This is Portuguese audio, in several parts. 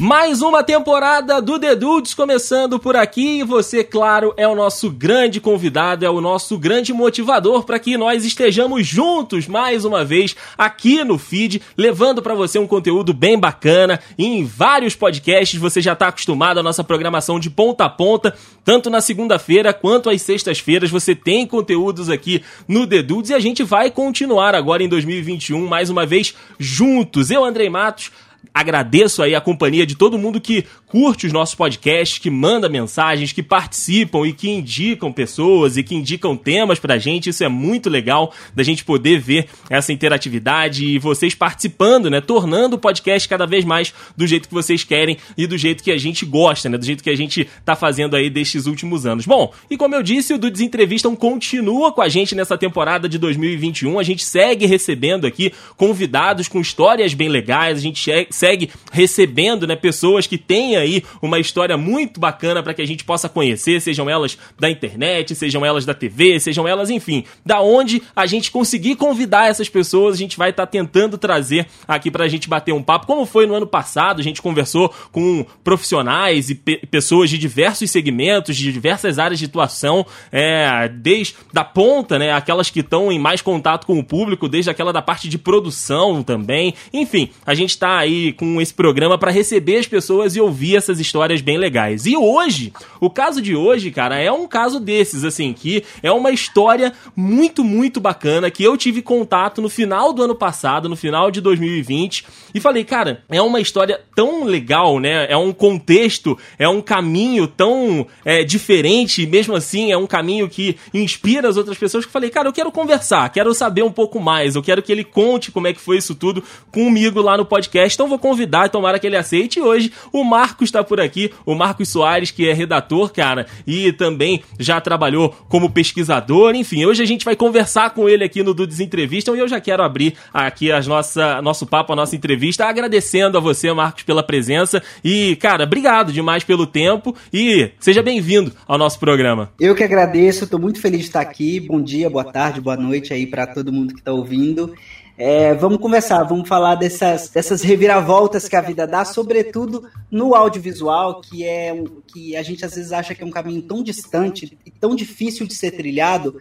Mais uma temporada do The Dudes começando por aqui e você, claro, é o nosso grande convidado, é o nosso grande motivador para que nós estejamos juntos mais uma vez aqui no feed, levando para você um conteúdo bem bacana em vários podcasts. Você já está acostumado à nossa programação de ponta a ponta, tanto na segunda-feira quanto às sextas-feiras. Você tem conteúdos aqui no The Dudes e a gente vai continuar agora em 2021 mais uma vez juntos. Eu, Andrei Matos, agradeço aí a companhia de todo mundo que curte os nossos podcasts, que manda mensagens, que participam e que indicam pessoas e que indicam temas pra gente. Isso é muito legal da gente poder ver essa interatividade e vocês participando, né? Tornando o podcast cada vez mais do jeito que vocês querem e do jeito que a gente gosta, né? Do jeito que a gente tá fazendo aí destes últimos anos. Bom, e como eu disse, o do Desentrevistam continua com a gente nessa temporada de 2021. A gente segue recebendo aqui convidados com histórias bem legais, a gente segue recebendo, né, pessoas que têm aí uma história muito bacana para que a gente possa conhecer, sejam elas da internet, sejam elas da TV, sejam elas, enfim, da onde a gente conseguir convidar essas pessoas, a gente vai estar tá tentando trazer aqui para a gente bater um papo, como foi no ano passado, a gente conversou com profissionais e pe pessoas de diversos segmentos, de diversas áreas de atuação, é, desde da ponta, né, aquelas que estão em mais contato com o público, desde aquela da parte de produção também, enfim, a gente está aí com esse programa para receber as pessoas e ouvir essas histórias bem legais. E hoje, o caso de hoje, cara, é um caso desses, assim, que é uma história muito, muito bacana que eu tive contato no final do ano passado, no final de 2020, e falei, cara, é uma história tão legal, né? É um contexto, é um caminho tão é, diferente, e mesmo assim é um caminho que inspira as outras pessoas que falei, cara, eu quero conversar, quero saber um pouco mais, eu quero que ele conte como é que foi isso tudo comigo lá no podcast. Então vou convidar e tomara que ele aceite. E hoje o Marcos está por aqui, o Marcos Soares, que é redator, cara, e também já trabalhou como pesquisador. Enfim, hoje a gente vai conversar com ele aqui no Dudes Entrevista e eu já quero abrir aqui as nossa, nosso papo, a nossa entrevista, agradecendo a você, Marcos, pela presença. E, cara, obrigado demais pelo tempo e seja bem-vindo ao nosso programa. Eu que agradeço, estou muito feliz de estar aqui. Bom dia, boa tarde, boa noite aí para todo mundo que está ouvindo. É, vamos conversar, vamos falar dessas, dessas reviravoltas que a vida dá, sobretudo no audiovisual, que é que a gente às vezes acha que é um caminho tão distante e tão difícil de ser trilhado,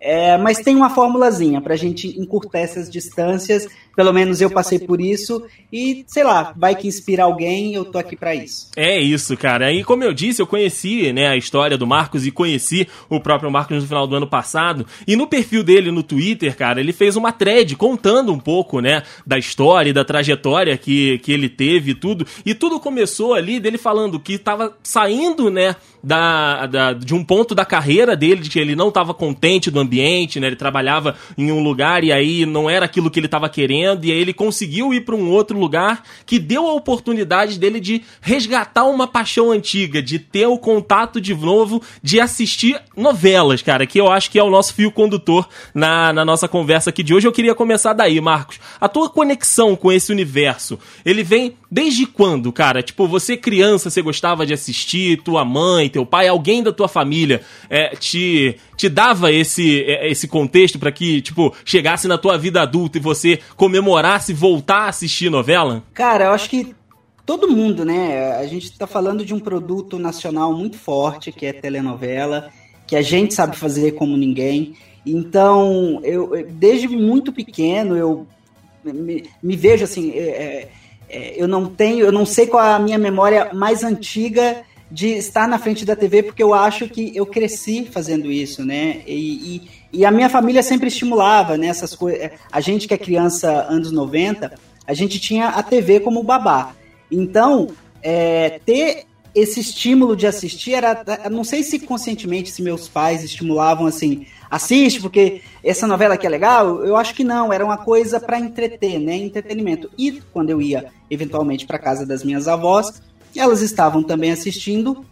é, mas tem uma formulazinha para a gente encurtar essas distâncias. Pelo menos eu passei por isso e sei lá, vai que inspira alguém. Eu tô aqui para isso. É isso, cara. E como eu disse, eu conheci né, a história do Marcos e conheci o próprio Marcos no final do ano passado. E no perfil dele no Twitter, cara, ele fez uma thread contando um pouco, né, da história e da trajetória que, que ele teve e tudo. E tudo começou ali dele falando que estava saindo, né, da, da, de um ponto da carreira dele, de que ele não estava contente do ambiente, né? Ele trabalhava em um lugar e aí não era aquilo que ele estava querendo, e aí ele conseguiu ir para um outro lugar que deu a oportunidade dele de resgatar uma paixão antiga, de ter o contato de novo, de assistir novelas, cara, que eu acho que é o nosso fio condutor na, na nossa conversa aqui de hoje. Eu queria começar daí, Marcos. A tua conexão com esse universo, ele vem desde quando, cara? Tipo, você criança, você gostava de assistir, tua mãe, teu pai, alguém da tua família é, te, te dava esse, é, esse contexto para que, tipo, chegasse na tua vida adulta e você comemorasse voltar a assistir novela? Cara, eu acho que todo mundo, né? A gente tá falando de um produto nacional muito forte, que é telenovela, que a gente sabe fazer como ninguém. Então, eu desde muito pequeno eu me, me vejo assim, é, é, eu não tenho, eu não sei qual é a minha memória mais antiga de estar na frente da TV, porque eu acho que eu cresci fazendo isso, né? E, e, e a minha família sempre estimulava, né? Essas coisas. A gente que é criança anos 90, a gente tinha a TV como babá. Então, é, ter esse estímulo de assistir era. Não sei se conscientemente, se meus pais estimulavam assim, assiste, porque essa novela aqui é legal. Eu acho que não, era uma coisa para entreter, né? Entretenimento. E quando eu ia, eventualmente, para casa das minhas avós elas estavam também assistindo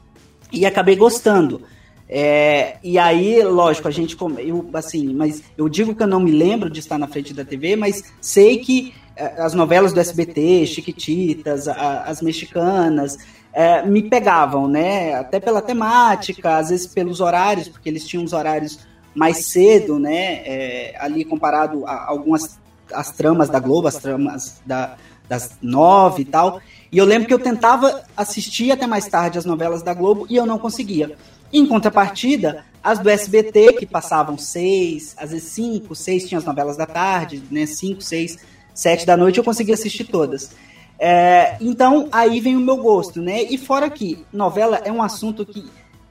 e acabei gostando. É, e aí, lógico, a gente. Eu, assim, mas eu digo que eu não me lembro de estar na frente da TV, mas sei que é, as novelas do SBT, Chiquititas, a, as mexicanas, é, me pegavam, né? Até pela temática, às vezes pelos horários, porque eles tinham os horários mais cedo, né? É, ali comparado a algumas as tramas da Globo, as tramas da, das nove e tal. E eu lembro que eu tentava assistir até mais tarde as novelas da Globo e eu não conseguia. Em contrapartida, as do SBT, que passavam seis, às vezes cinco, seis tinham as novelas da tarde, né? Cinco, seis, sete da noite, eu conseguia assistir todas. É, então, aí vem o meu gosto, né? E fora que novela é um assunto que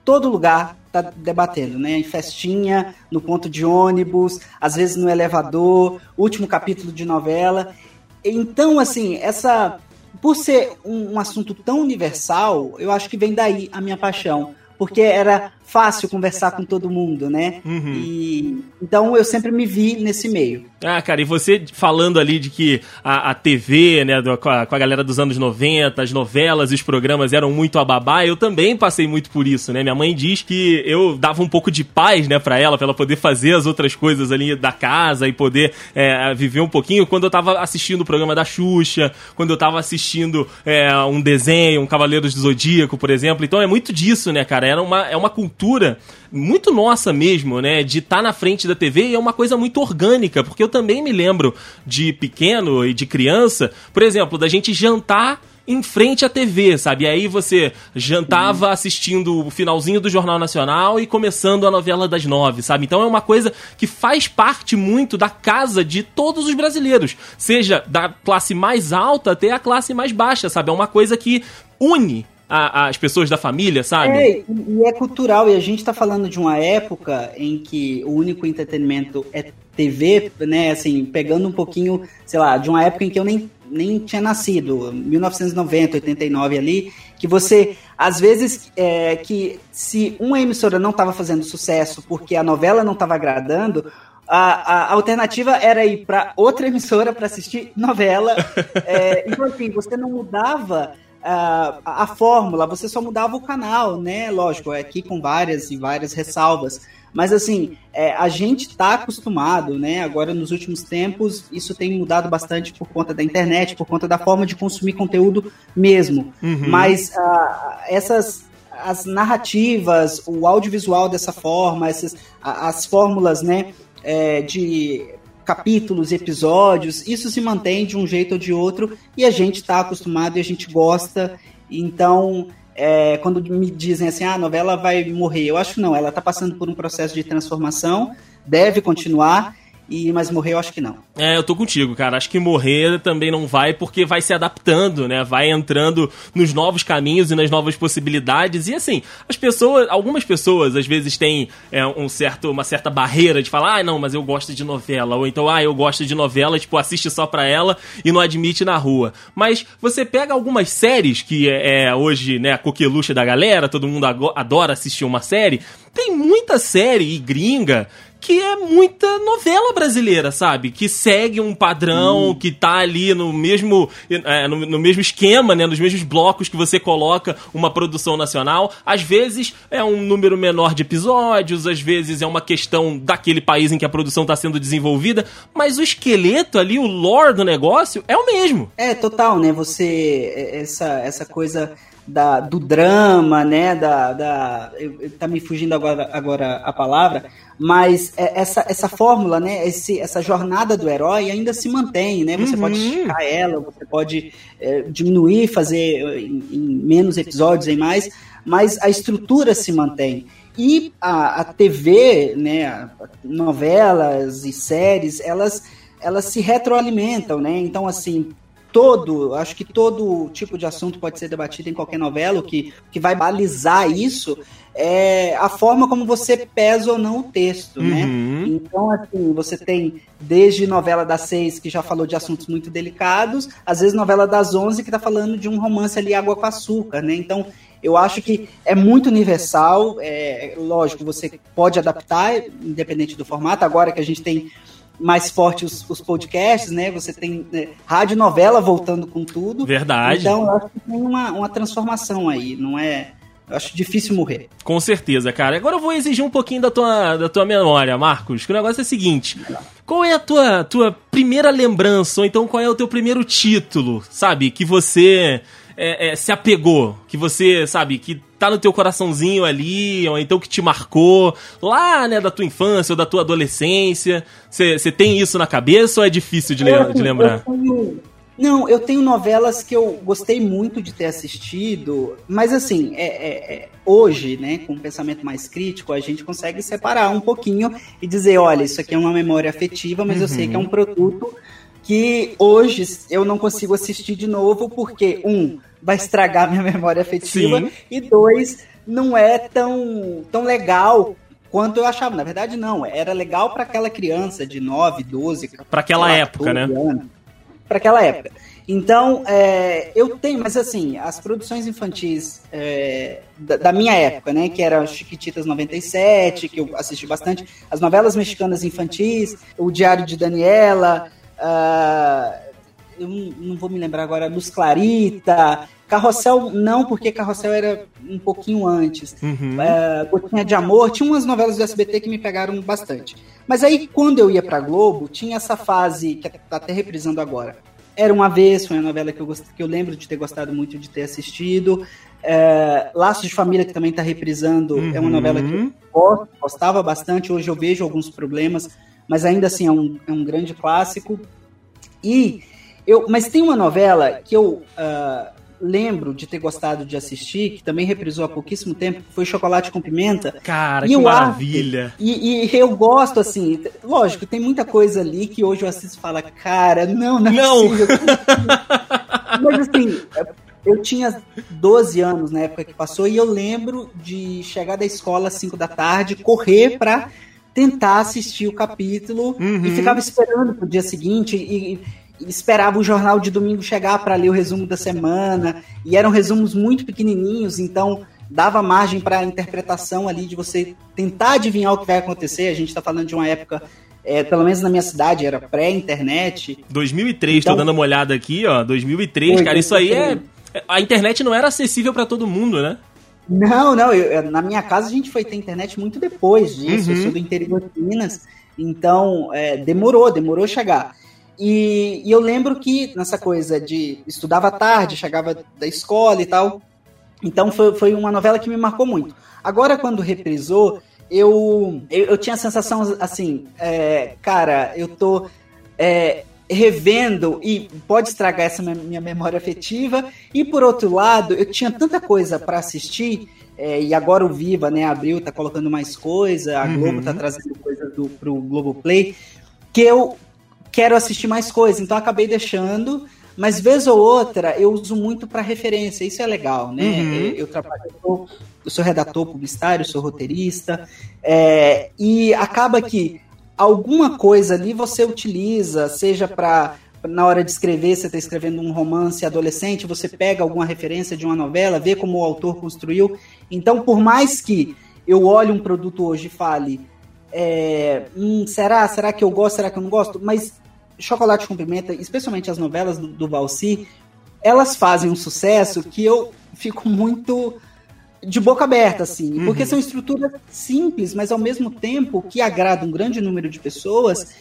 todo lugar está debatendo, né? Em festinha, no ponto de ônibus, às vezes no elevador, último capítulo de novela. Então, assim, essa. Por ser um, um assunto tão universal, eu acho que vem daí a minha paixão. Porque era fácil conversar com todo mundo, né? Uhum. E, então eu sempre me vi nesse meio. Ah, cara, e você falando ali de que a, a TV, né, do, com, a, com, a, galera dos anos 90, as novelas e os programas eram muito a babá, eu também passei muito por isso, né? Minha mãe diz que eu dava um pouco de paz, né, pra ela, pra ela poder fazer as outras coisas ali da casa e poder é, viver um pouquinho quando eu tava assistindo o programa da Xuxa, quando eu tava assistindo é, um desenho, um Cavaleiros do Zodíaco, por exemplo. Então é muito disso, né, cara? Era uma, é uma cultura muito nossa mesmo, né? De estar tá na frente da TV e é uma coisa muito orgânica, porque eu também me lembro de pequeno e de criança, por exemplo, da gente jantar em frente à TV, sabe? E aí você jantava assistindo o finalzinho do Jornal Nacional e começando a novela das nove, sabe? Então é uma coisa que faz parte muito da casa de todos os brasileiros, seja da classe mais alta até a classe mais baixa, sabe? É uma coisa que une a, as pessoas da família, sabe? É, e é cultural, e a gente tá falando de uma época em que o único entretenimento é TV, né? Assim, pegando um pouquinho, sei lá, de uma época em que eu nem, nem tinha nascido, 1990, 89 ali, que você, às vezes, é, que se uma emissora não estava fazendo sucesso porque a novela não estava agradando, a, a, alternativa era ir para outra emissora para assistir novela. É, então, assim, você não mudava a, a fórmula, você só mudava o canal, né? Lógico, é aqui com várias e várias ressalvas. Mas assim, é, a gente está acostumado, né? Agora, nos últimos tempos, isso tem mudado bastante por conta da internet, por conta da forma de consumir conteúdo mesmo. Uhum. Mas uh, essas as narrativas, o audiovisual dessa forma, essas, as fórmulas, né? É, de capítulos, episódios, isso se mantém de um jeito ou de outro e a gente está acostumado e a gente gosta. Então, é, quando me dizem assim, ah, a novela vai morrer, eu acho que não, ela está passando por um processo de transformação, deve continuar e, mas morrer eu acho que não. É, eu tô contigo, cara. Acho que morrer também não vai, porque vai se adaptando, né? Vai entrando nos novos caminhos e nas novas possibilidades. E assim, as pessoas, algumas pessoas às vezes têm é, um certo, uma certa barreira de falar, ah, não, mas eu gosto de novela. Ou então, ah, eu gosto de novela, tipo, assiste só pra ela e não admite na rua. Mas você pega algumas séries que é, é hoje, né, a coqueluche da galera, todo mundo adora assistir uma série. Tem muita série e gringa que é muita novela brasileira, sabe? Que segue um padrão, hum. que tá ali no mesmo, é, no, no, mesmo esquema, né? Nos mesmos blocos que você coloca uma produção nacional. Às vezes é um número menor de episódios, às vezes é uma questão daquele país em que a produção está sendo desenvolvida, mas o esqueleto ali, o lore do negócio é o mesmo. É, total, né? Você, essa, essa coisa da, do drama, né? Da, da, tá me fugindo agora, agora a palavra, mas é, essa, essa fórmula, né? Esse, essa jornada do herói ainda se mantém, né? Você uhum. pode esticar ela, você pode é, diminuir, fazer em, em, menos episódios, em mais, mas a estrutura se mantém. E a, a TV, né? Novelas e séries, elas elas se retroalimentam, né? Então, assim, todo, acho que todo tipo de assunto pode ser debatido em qualquer novela, o que, que vai balizar isso é a forma como você pesa ou não o texto, né? uhum. né? Então, assim, você tem desde novela das seis, que já falou de assuntos muito delicados, às vezes novela das onze, que está falando de um romance ali água com açúcar, né? Então, eu acho que é muito universal, é, lógico, você pode adaptar, independente do formato, agora que a gente tem mais forte os, os podcasts, né? Você tem né, rádio novela voltando com tudo. Verdade. Então, eu acho que tem uma, uma transformação aí, não é? Eu acho difícil morrer. Com certeza, cara. Agora eu vou exigir um pouquinho da tua, da tua memória, Marcos. Que o negócio é o seguinte: qual é a tua, tua primeira lembrança, ou então qual é o teu primeiro título, sabe? Que você é, é, se apegou, que você, sabe, que tá no teu coraçãozinho ali, ou então que te marcou lá, né, da tua infância ou da tua adolescência? Você tem isso na cabeça ou é difícil de, le de lembrar? Não, eu tenho novelas que eu gostei muito de ter assistido, mas assim, é, é, é, hoje, né, com um pensamento mais crítico, a gente consegue separar um pouquinho e dizer, olha, isso aqui é uma memória afetiva, mas uhum. eu sei que é um uhum. produto que hoje eu não consigo assistir de novo, porque, um, vai estragar minha memória afetiva, Sim. e dois, não é tão, tão legal quanto eu achava. Na verdade, não. Era legal para aquela criança de 9, 12. Para aquela época, né? Para aquela época. Então, é, eu tenho, mas assim, as produções infantis é, da, da, minha época, né, que era Chiquititas 97, que eu assisti bastante, as novelas mexicanas infantis, o Diário de Daniela, uh, eu não vou me lembrar agora, Luz Clarita, Carrossel não, porque Carrossel era um pouquinho antes. Uhum. Uh, Gotinha de Amor, tinha umas novelas do SBT que me pegaram bastante. Mas aí, quando eu ia pra Globo, tinha essa fase, que tá até reprisando agora. Era uma vez, foi uma novela que eu, gost... que eu lembro de ter gostado muito de ter assistido. É, Laços de Família, que também está reprisando, uhum. é uma novela que eu uhum. gosto, gostava bastante. Hoje eu vejo alguns problemas, mas ainda assim é um, é um grande clássico. E eu, mas tem uma novela que eu uh, lembro de ter gostado de assistir, que também reprisou há pouquíssimo tempo, que foi Chocolate com Pimenta. Cara, que maravilha! e, e, eu gosto, assim, lógico, tem muita coisa ali que hoje eu assisto e falo, cara, não, não é não. Mas assim, eu tinha 12 anos na época que passou e eu lembro de chegar da escola às 5 da tarde, correr pra tentar assistir o capítulo uhum. e ficava esperando pro dia seguinte e, esperava o jornal de domingo chegar para ler o resumo da semana, e eram resumos muito pequenininhos, então dava margem para a interpretação ali de você tentar adivinhar o que vai acontecer. A gente está falando de uma época, é, pelo menos na minha cidade, era pré-internet. 2003, então, tô dando uma olhada aqui, ó. 2003, cara, isso aí é. A internet não era acessível para todo mundo, né? Não, não. Eu, na minha casa a gente foi ter internet muito depois disso. Uhum. Eu sou do interior de Minas, então é, demorou, demorou chegar. E, e, eu lembro que nessa coisa de estudava tarde, chegava da escola e tal. Então foi, foi uma novela que me marcou muito. Agora, quando reprisou, eu, eu, eu tinha a sensação assim, é, cara, eu tô é, revendo e pode estragar essa minha memória afetiva. E por outro lado, eu tinha tanta coisa para assistir. É, e agora o Viva, né, abriu, tá colocando mais coisa, a Globo tá uhum. trazendo coisa do, pro Globoplay, que eu quero assistir mais coisas, então acabei deixando. Mas vez ou outra eu uso muito para referência, isso é legal, né? Uhum. Eu, eu, trabalho, eu, sou, redator publicitário, sou roteirista, é, e acaba que alguma coisa ali você utiliza, seja para na hora de escrever, você está escrevendo um romance adolescente, você pega alguma referência de uma novela, vê como o autor construiu. Então, por mais que eu olhe um produto hoje e fale, é, hum, será? Será que eu gosto? Será que eu não gosto? Mas Chocolate com Pimenta, especialmente as novelas do, do Valsi, elas fazem um sucesso que eu fico muito de boca aberta, assim, uhum. porque são estruturas simples, mas ao mesmo tempo que agradam um grande número de pessoas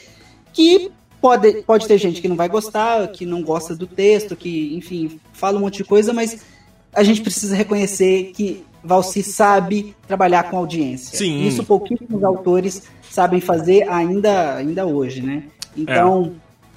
que pode, pode ter gente que não vai gostar, que não gosta do texto, que, enfim, fala um monte de coisa, mas a gente precisa reconhecer que Valsi sabe trabalhar com audiência. Sim. Isso pouquíssimos autores sabem fazer ainda, ainda hoje, né? Então,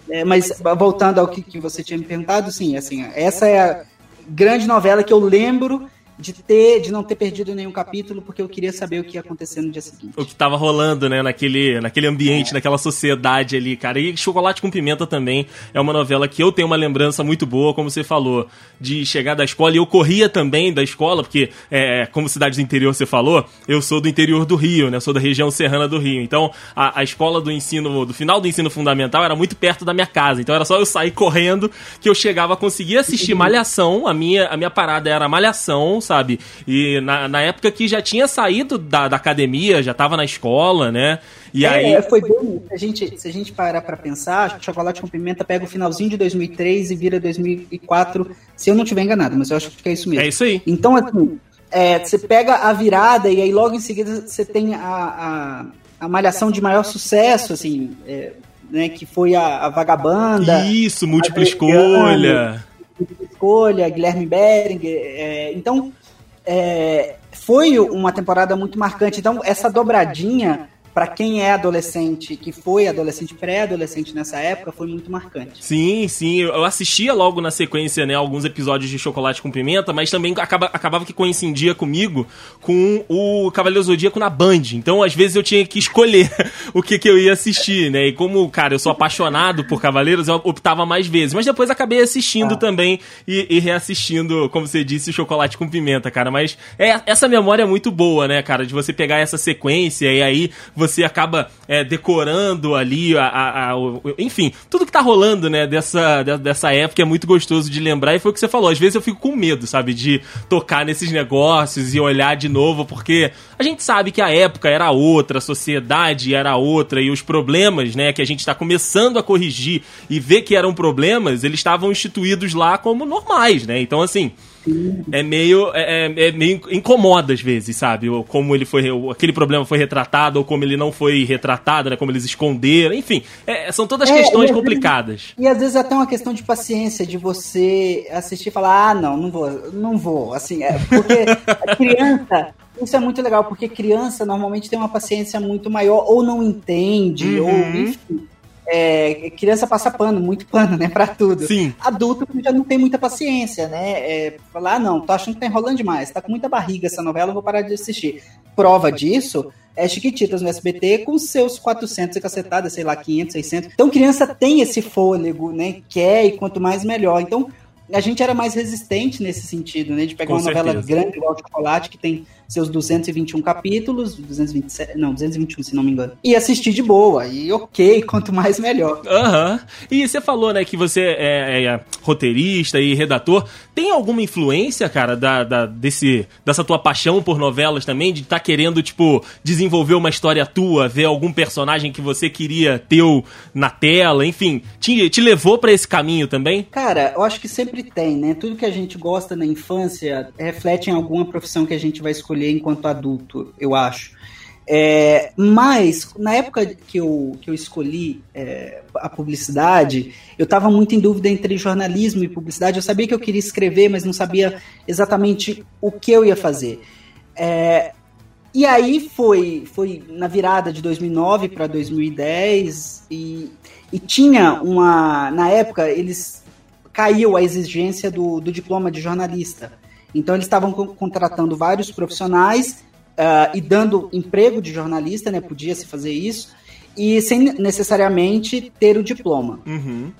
é. É, mas voltando ao que, que você tinha me perguntado, sim, assim, essa é a grande novela que eu lembro de ter, de não ter perdido nenhum capítulo, porque eu queria saber o que ia acontecer no dia seguinte. O que tava rolando, né, naquele, naquele ambiente, é. naquela sociedade ali, cara. E Chocolate com Pimenta também é uma novela que eu tenho uma lembrança muito boa, como você falou, de chegar da escola. E eu corria também da escola, porque, é, como cidade do interior você falou, eu sou do interior do Rio, né, sou da região serrana do Rio. Então, a, a escola do ensino, do final do ensino fundamental era muito perto da minha casa. Então, era só eu sair correndo que eu chegava a conseguir assistir Malhação. A minha, a minha parada era Malhação, sabe? E na, na época que já tinha saído da, da academia, já tava na escola, né? E é, aí... foi bem. Se a gente, se a gente parar pra pensar, Chocolate com Pimenta pega o finalzinho de 2003 e vira 2004, se eu não tiver enganado, mas eu acho que é isso mesmo. É isso aí. Então, assim, é, você pega a virada e aí logo em seguida você tem a, a, a malhação de maior sucesso, assim, é, né, que foi a, a Vagabanda. Isso, múltipla escolha. Escolha, Guilherme Beringer. É, então, é, foi uma temporada muito marcante. Então, essa dobradinha para quem é adolescente, que foi adolescente, pré-adolescente nessa época, foi muito marcante. Sim, sim. Eu assistia logo na sequência, né, alguns episódios de Chocolate com Pimenta, mas também acaba, acabava que coincidia comigo com o Cavaleiro Zodíaco na Band. Então, às vezes, eu tinha que escolher o que, que eu ia assistir, né? E como, cara, eu sou apaixonado por Cavaleiros, eu optava mais vezes. Mas depois acabei assistindo ah. também e, e, reassistindo, como você disse, Chocolate com Pimenta, cara. Mas é, essa memória é muito boa, né, cara? De você pegar essa sequência e aí você acaba é, decorando ali, a, a, a, enfim, tudo que tá rolando, né, dessa, dessa época é muito gostoso de lembrar. E foi o que você falou, às vezes eu fico com medo, sabe, de tocar nesses negócios e olhar de novo, porque a gente sabe que a época era outra, a sociedade era outra e os problemas, né, que a gente está começando a corrigir e ver que eram problemas, eles estavam instituídos lá como normais, né? Então, assim é meio, é, é, é, meio incomoda às vezes, sabe? Ou como ele foi, aquele problema foi retratado, ou como ele não foi retratado, né? Como eles esconderam, enfim. É, são todas é, questões e complicadas. Vezes, e às vezes até uma questão de paciência, de você assistir e falar, ah, não, não vou, não vou. Assim, é, porque a criança, isso é muito legal, porque criança normalmente tem uma paciência muito maior, ou não entende, uhum. ou enfim é, criança passa pano, muito pano, né, pra tudo. Sim. Adulto já não tem muita paciência, né? É, falar, ah, não, tô achando que tá enrolando demais, tá com muita barriga essa novela, vou parar de assistir. Prova disso é Chiquititas no SBT com seus 400 e cacetada, sei lá, 500, 600. Então criança tem esse fôlego, né? Quer e quanto mais melhor. Então a gente era mais resistente nesse sentido, né? De pegar com uma certeza. novela grande igual Chocolate, que tem seus 221 capítulos, 227, não, 221 se não me engano, e assistir de boa, e ok, quanto mais melhor. Aham. Uhum. E você falou, né, que você é, é, roteirista e redator, tem alguma influência, cara, da, da, desse, dessa tua paixão por novelas também, de estar tá querendo, tipo, desenvolver uma história tua, ver algum personagem que você queria ter na tela, enfim, te, te levou para esse caminho também? Cara, eu acho que sempre tem, né, tudo que a gente gosta na infância reflete em alguma profissão que a gente vai escolher escolher enquanto adulto, eu acho. É, mas, na época que eu, que eu escolhi é, a publicidade, eu estava muito em dúvida entre jornalismo e publicidade. Eu sabia que eu queria escrever, mas não sabia exatamente o que eu ia fazer. É, e aí foi, foi na virada de 2009 para 2010 e, e tinha uma. Na época, eles caiu a exigência do, do diploma de jornalista. Então eles estavam contratando vários profissionais uh, e dando emprego de jornalista, né? Podia se fazer isso e sem necessariamente ter o diploma. Uhum.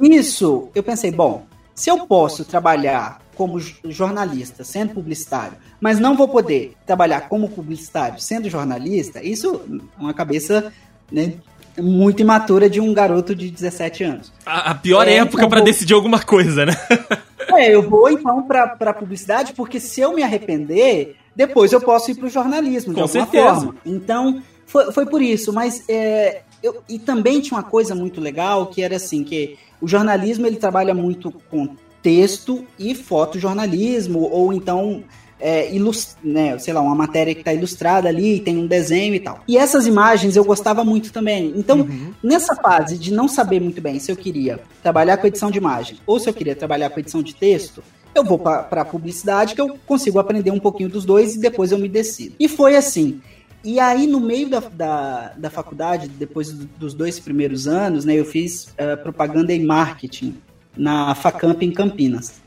Isso, eu pensei, bom, se eu posso trabalhar como jornalista, sendo publicitário, mas não vou poder trabalhar como publicitário, sendo jornalista, isso é uma cabeça né, muito imatura de um garoto de 17 anos. A, a pior é, época então, para vou... decidir alguma coisa, né? é, eu vou então para publicidade, porque se eu me arrepender, depois eu posso ir para o jornalismo, de Com alguma certeza. forma. Então, foi, foi por isso, mas é, eu, e também tinha uma coisa muito legal que era assim, que o jornalismo ele trabalha muito com texto e fotojornalismo, ou então é, ilust né, sei lá, uma matéria que está ilustrada ali, tem um desenho e tal. E essas imagens eu gostava muito também. Então, uhum. nessa fase de não saber muito bem se eu queria trabalhar com edição de imagem ou se eu queria trabalhar com edição de texto, eu vou para a publicidade que eu consigo aprender um pouquinho dos dois e depois eu me decido. E foi assim. E aí, no meio da, da, da faculdade, depois dos dois primeiros anos, né, eu fiz uh, propaganda e marketing na Facamp em Campinas.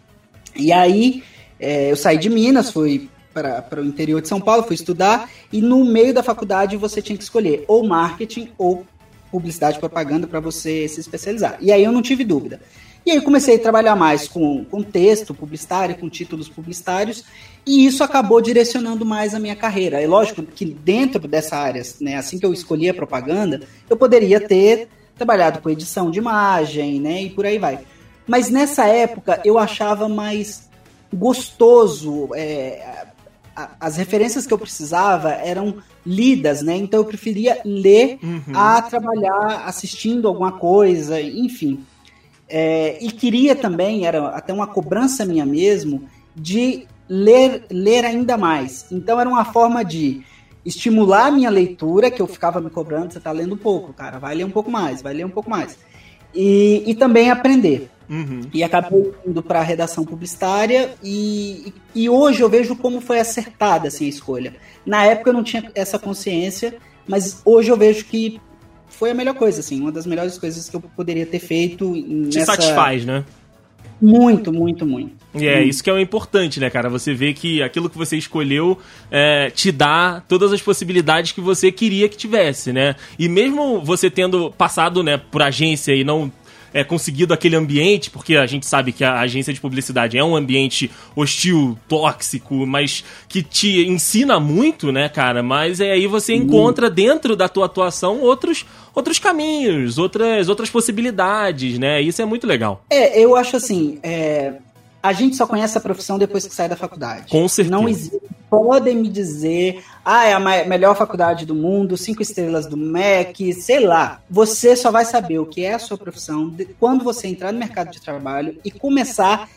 E aí, é, eu saí de Minas, fui para o interior de São Paulo, fui estudar, e no meio da faculdade você tinha que escolher ou marketing ou publicidade propaganda para você se especializar. E aí eu não tive dúvida. E aí eu comecei a trabalhar mais com, com texto publicitário, com títulos publicitários, e isso acabou direcionando mais a minha carreira. É lógico que dentro dessa área, né, assim que eu escolhi a propaganda, eu poderia ter trabalhado com edição de imagem, né, e por aí vai. Mas nessa época eu achava mais gostoso. É, as referências que eu precisava eram lidas, né? Então eu preferia ler uhum. a trabalhar assistindo alguma coisa, enfim. É, e queria também, era até uma cobrança minha mesmo, de ler, ler ainda mais. Então era uma forma de estimular a minha leitura, que eu ficava me cobrando, você está lendo pouco, cara, vai ler um pouco mais, vai ler um pouco mais. E, e também aprender. Uhum. E acabei indo para a redação publicitária e, e hoje eu vejo como foi acertada assim, a escolha. Na época eu não tinha essa consciência, mas hoje eu vejo que foi a melhor coisa, assim, uma das melhores coisas que eu poderia ter feito. Te nessa... satisfaz, né? Muito, muito, muito. E é, isso que é o importante, né, cara? Você vê que aquilo que você escolheu é, te dá todas as possibilidades que você queria que tivesse, né? E mesmo você tendo passado, né, por agência e não é, conseguido aquele ambiente, porque a gente sabe que a agência de publicidade é um ambiente hostil, tóxico, mas que te ensina muito, né, cara? Mas é aí você encontra dentro da tua atuação outros outros caminhos, outras outras possibilidades, né? Isso é muito legal. É, eu acho assim, é, a gente só conhece a profissão depois que sai da faculdade. Com certeza. Não existe. Podem me dizer, ah, é a melhor faculdade do mundo, cinco estrelas do MEC, sei lá. Você só vai saber o que é a sua profissão quando você entrar no mercado de trabalho e começar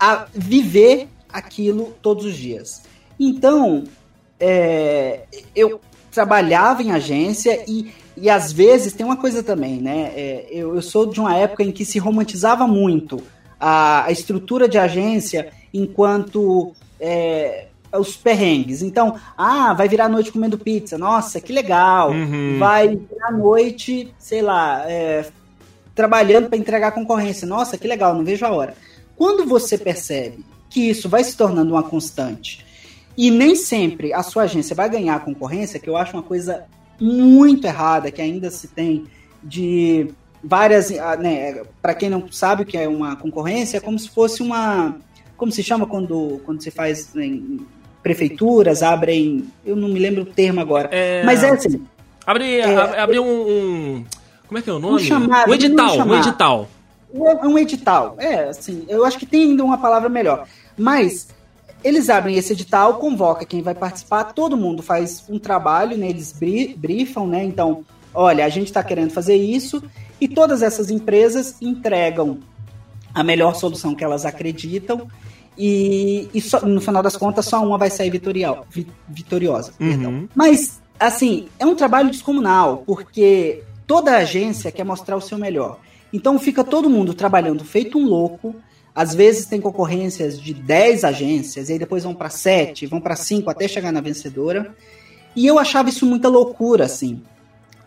a viver aquilo todos os dias. Então, é, eu trabalhava em agência e, e às vezes tem uma coisa também, né? É, eu, eu sou de uma época em que se romantizava muito a, a estrutura de agência enquanto é, os perrengues. Então, ah, vai virar noite comendo pizza. Nossa, que legal. Uhum. Vai virar noite, sei lá, é, trabalhando para entregar concorrência. Nossa, que legal, não vejo a hora. Quando você percebe que isso vai se tornando uma constante e nem sempre a sua agência vai ganhar a concorrência, que eu acho uma coisa muito errada que ainda se tem de várias, ah, né, para quem não sabe o que é uma concorrência, é como se fosse uma, como se chama quando, quando se faz em prefeituras, abrem, eu não me lembro o termo agora, é... mas é assim. Abre, é, abre um, um, como é que é o nome? Um, chamado, um edital, um, um edital. É um edital, é, assim, eu acho que tem ainda uma palavra melhor, mas eles abrem esse edital, convoca quem vai participar, todo mundo faz um trabalho, né, eles briefam, né, então, olha, a gente está querendo fazer isso, e todas essas empresas entregam a melhor solução que elas acreditam e, e só, no final das contas só uma vai sair vitorial, vitoriosa. Uhum. Mas, assim, é um trabalho descomunal, porque toda agência quer mostrar o seu melhor. Então fica todo mundo trabalhando feito um louco. Às vezes tem concorrências de 10 agências, e aí depois vão para 7, vão para 5 até chegar na vencedora. E eu achava isso muita loucura, assim.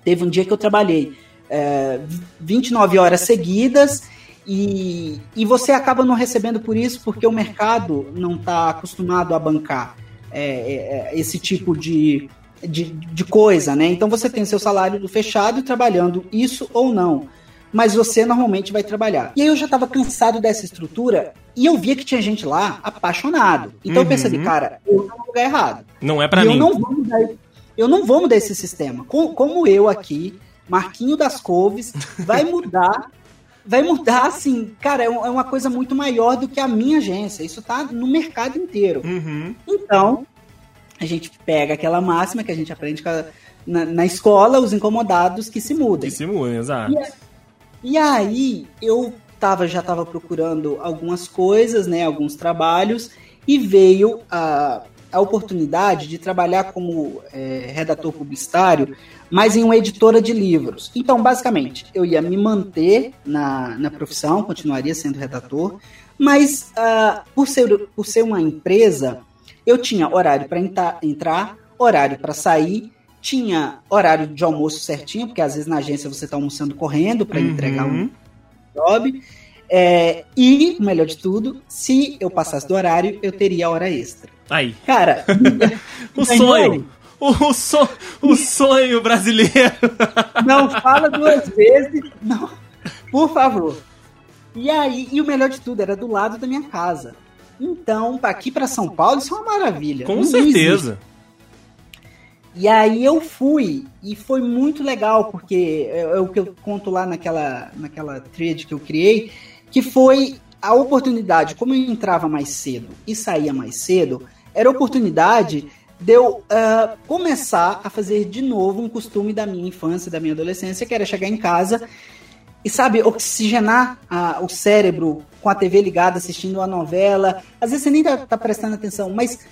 Teve um dia que eu trabalhei é, 29 horas seguidas e, e você acaba não recebendo por isso porque o mercado não está acostumado a bancar é, é, é, esse tipo de, de, de, coisa, né? Então você tem seu salário do fechado trabalhando isso ou não. Mas você normalmente vai trabalhar. E aí eu já estava cansado dessa estrutura e eu via que tinha gente lá apaixonado. Então uhum. eu percebi, cara, eu tô no lugar errado. Não é para mim. Eu não, vou mudar, eu não vou mudar esse sistema. Como eu aqui Marquinho das Couves, vai mudar. vai mudar, assim, cara, é, é uma coisa muito maior do que a minha agência. Isso tá no mercado inteiro. Uhum. Então, a gente pega aquela máxima que a gente aprende a, na, na, escola, os incomodados que se mudem. Que se mudem, exato. E, e aí, eu tava, já estava procurando algumas coisas, né, alguns trabalhos, e veio a, a oportunidade de trabalhar como é, redator publicitário mas em uma editora de livros. Então, basicamente, eu ia me manter na, na profissão, continuaria sendo redator, mas uh, por, ser, por ser uma empresa, eu tinha horário para entrar, horário para sair, tinha horário de almoço certinho, porque às vezes na agência você está almoçando correndo para uhum. entregar um job. É, e, o melhor de tudo, se eu passasse do horário, eu teria hora extra. Aí. Cara, o sonho. O, so, o sonho brasileiro. Não fala duas vezes. Não. Por favor. E aí, e o melhor de tudo, era do lado da minha casa. Então, aqui para São Paulo, isso é uma maravilha. Com não certeza. E aí eu fui, e foi muito legal, porque é, é, o que eu conto lá naquela, naquela thread que eu criei, que foi a oportunidade, como eu entrava mais cedo e saía mais cedo, era a oportunidade de eu uh, começar a fazer de novo um costume da minha infância, da minha adolescência, que era chegar em casa e, sabe, oxigenar uh, o cérebro com a TV ligada, assistindo uma novela. Às vezes você nem tá, tá prestando atenção, mas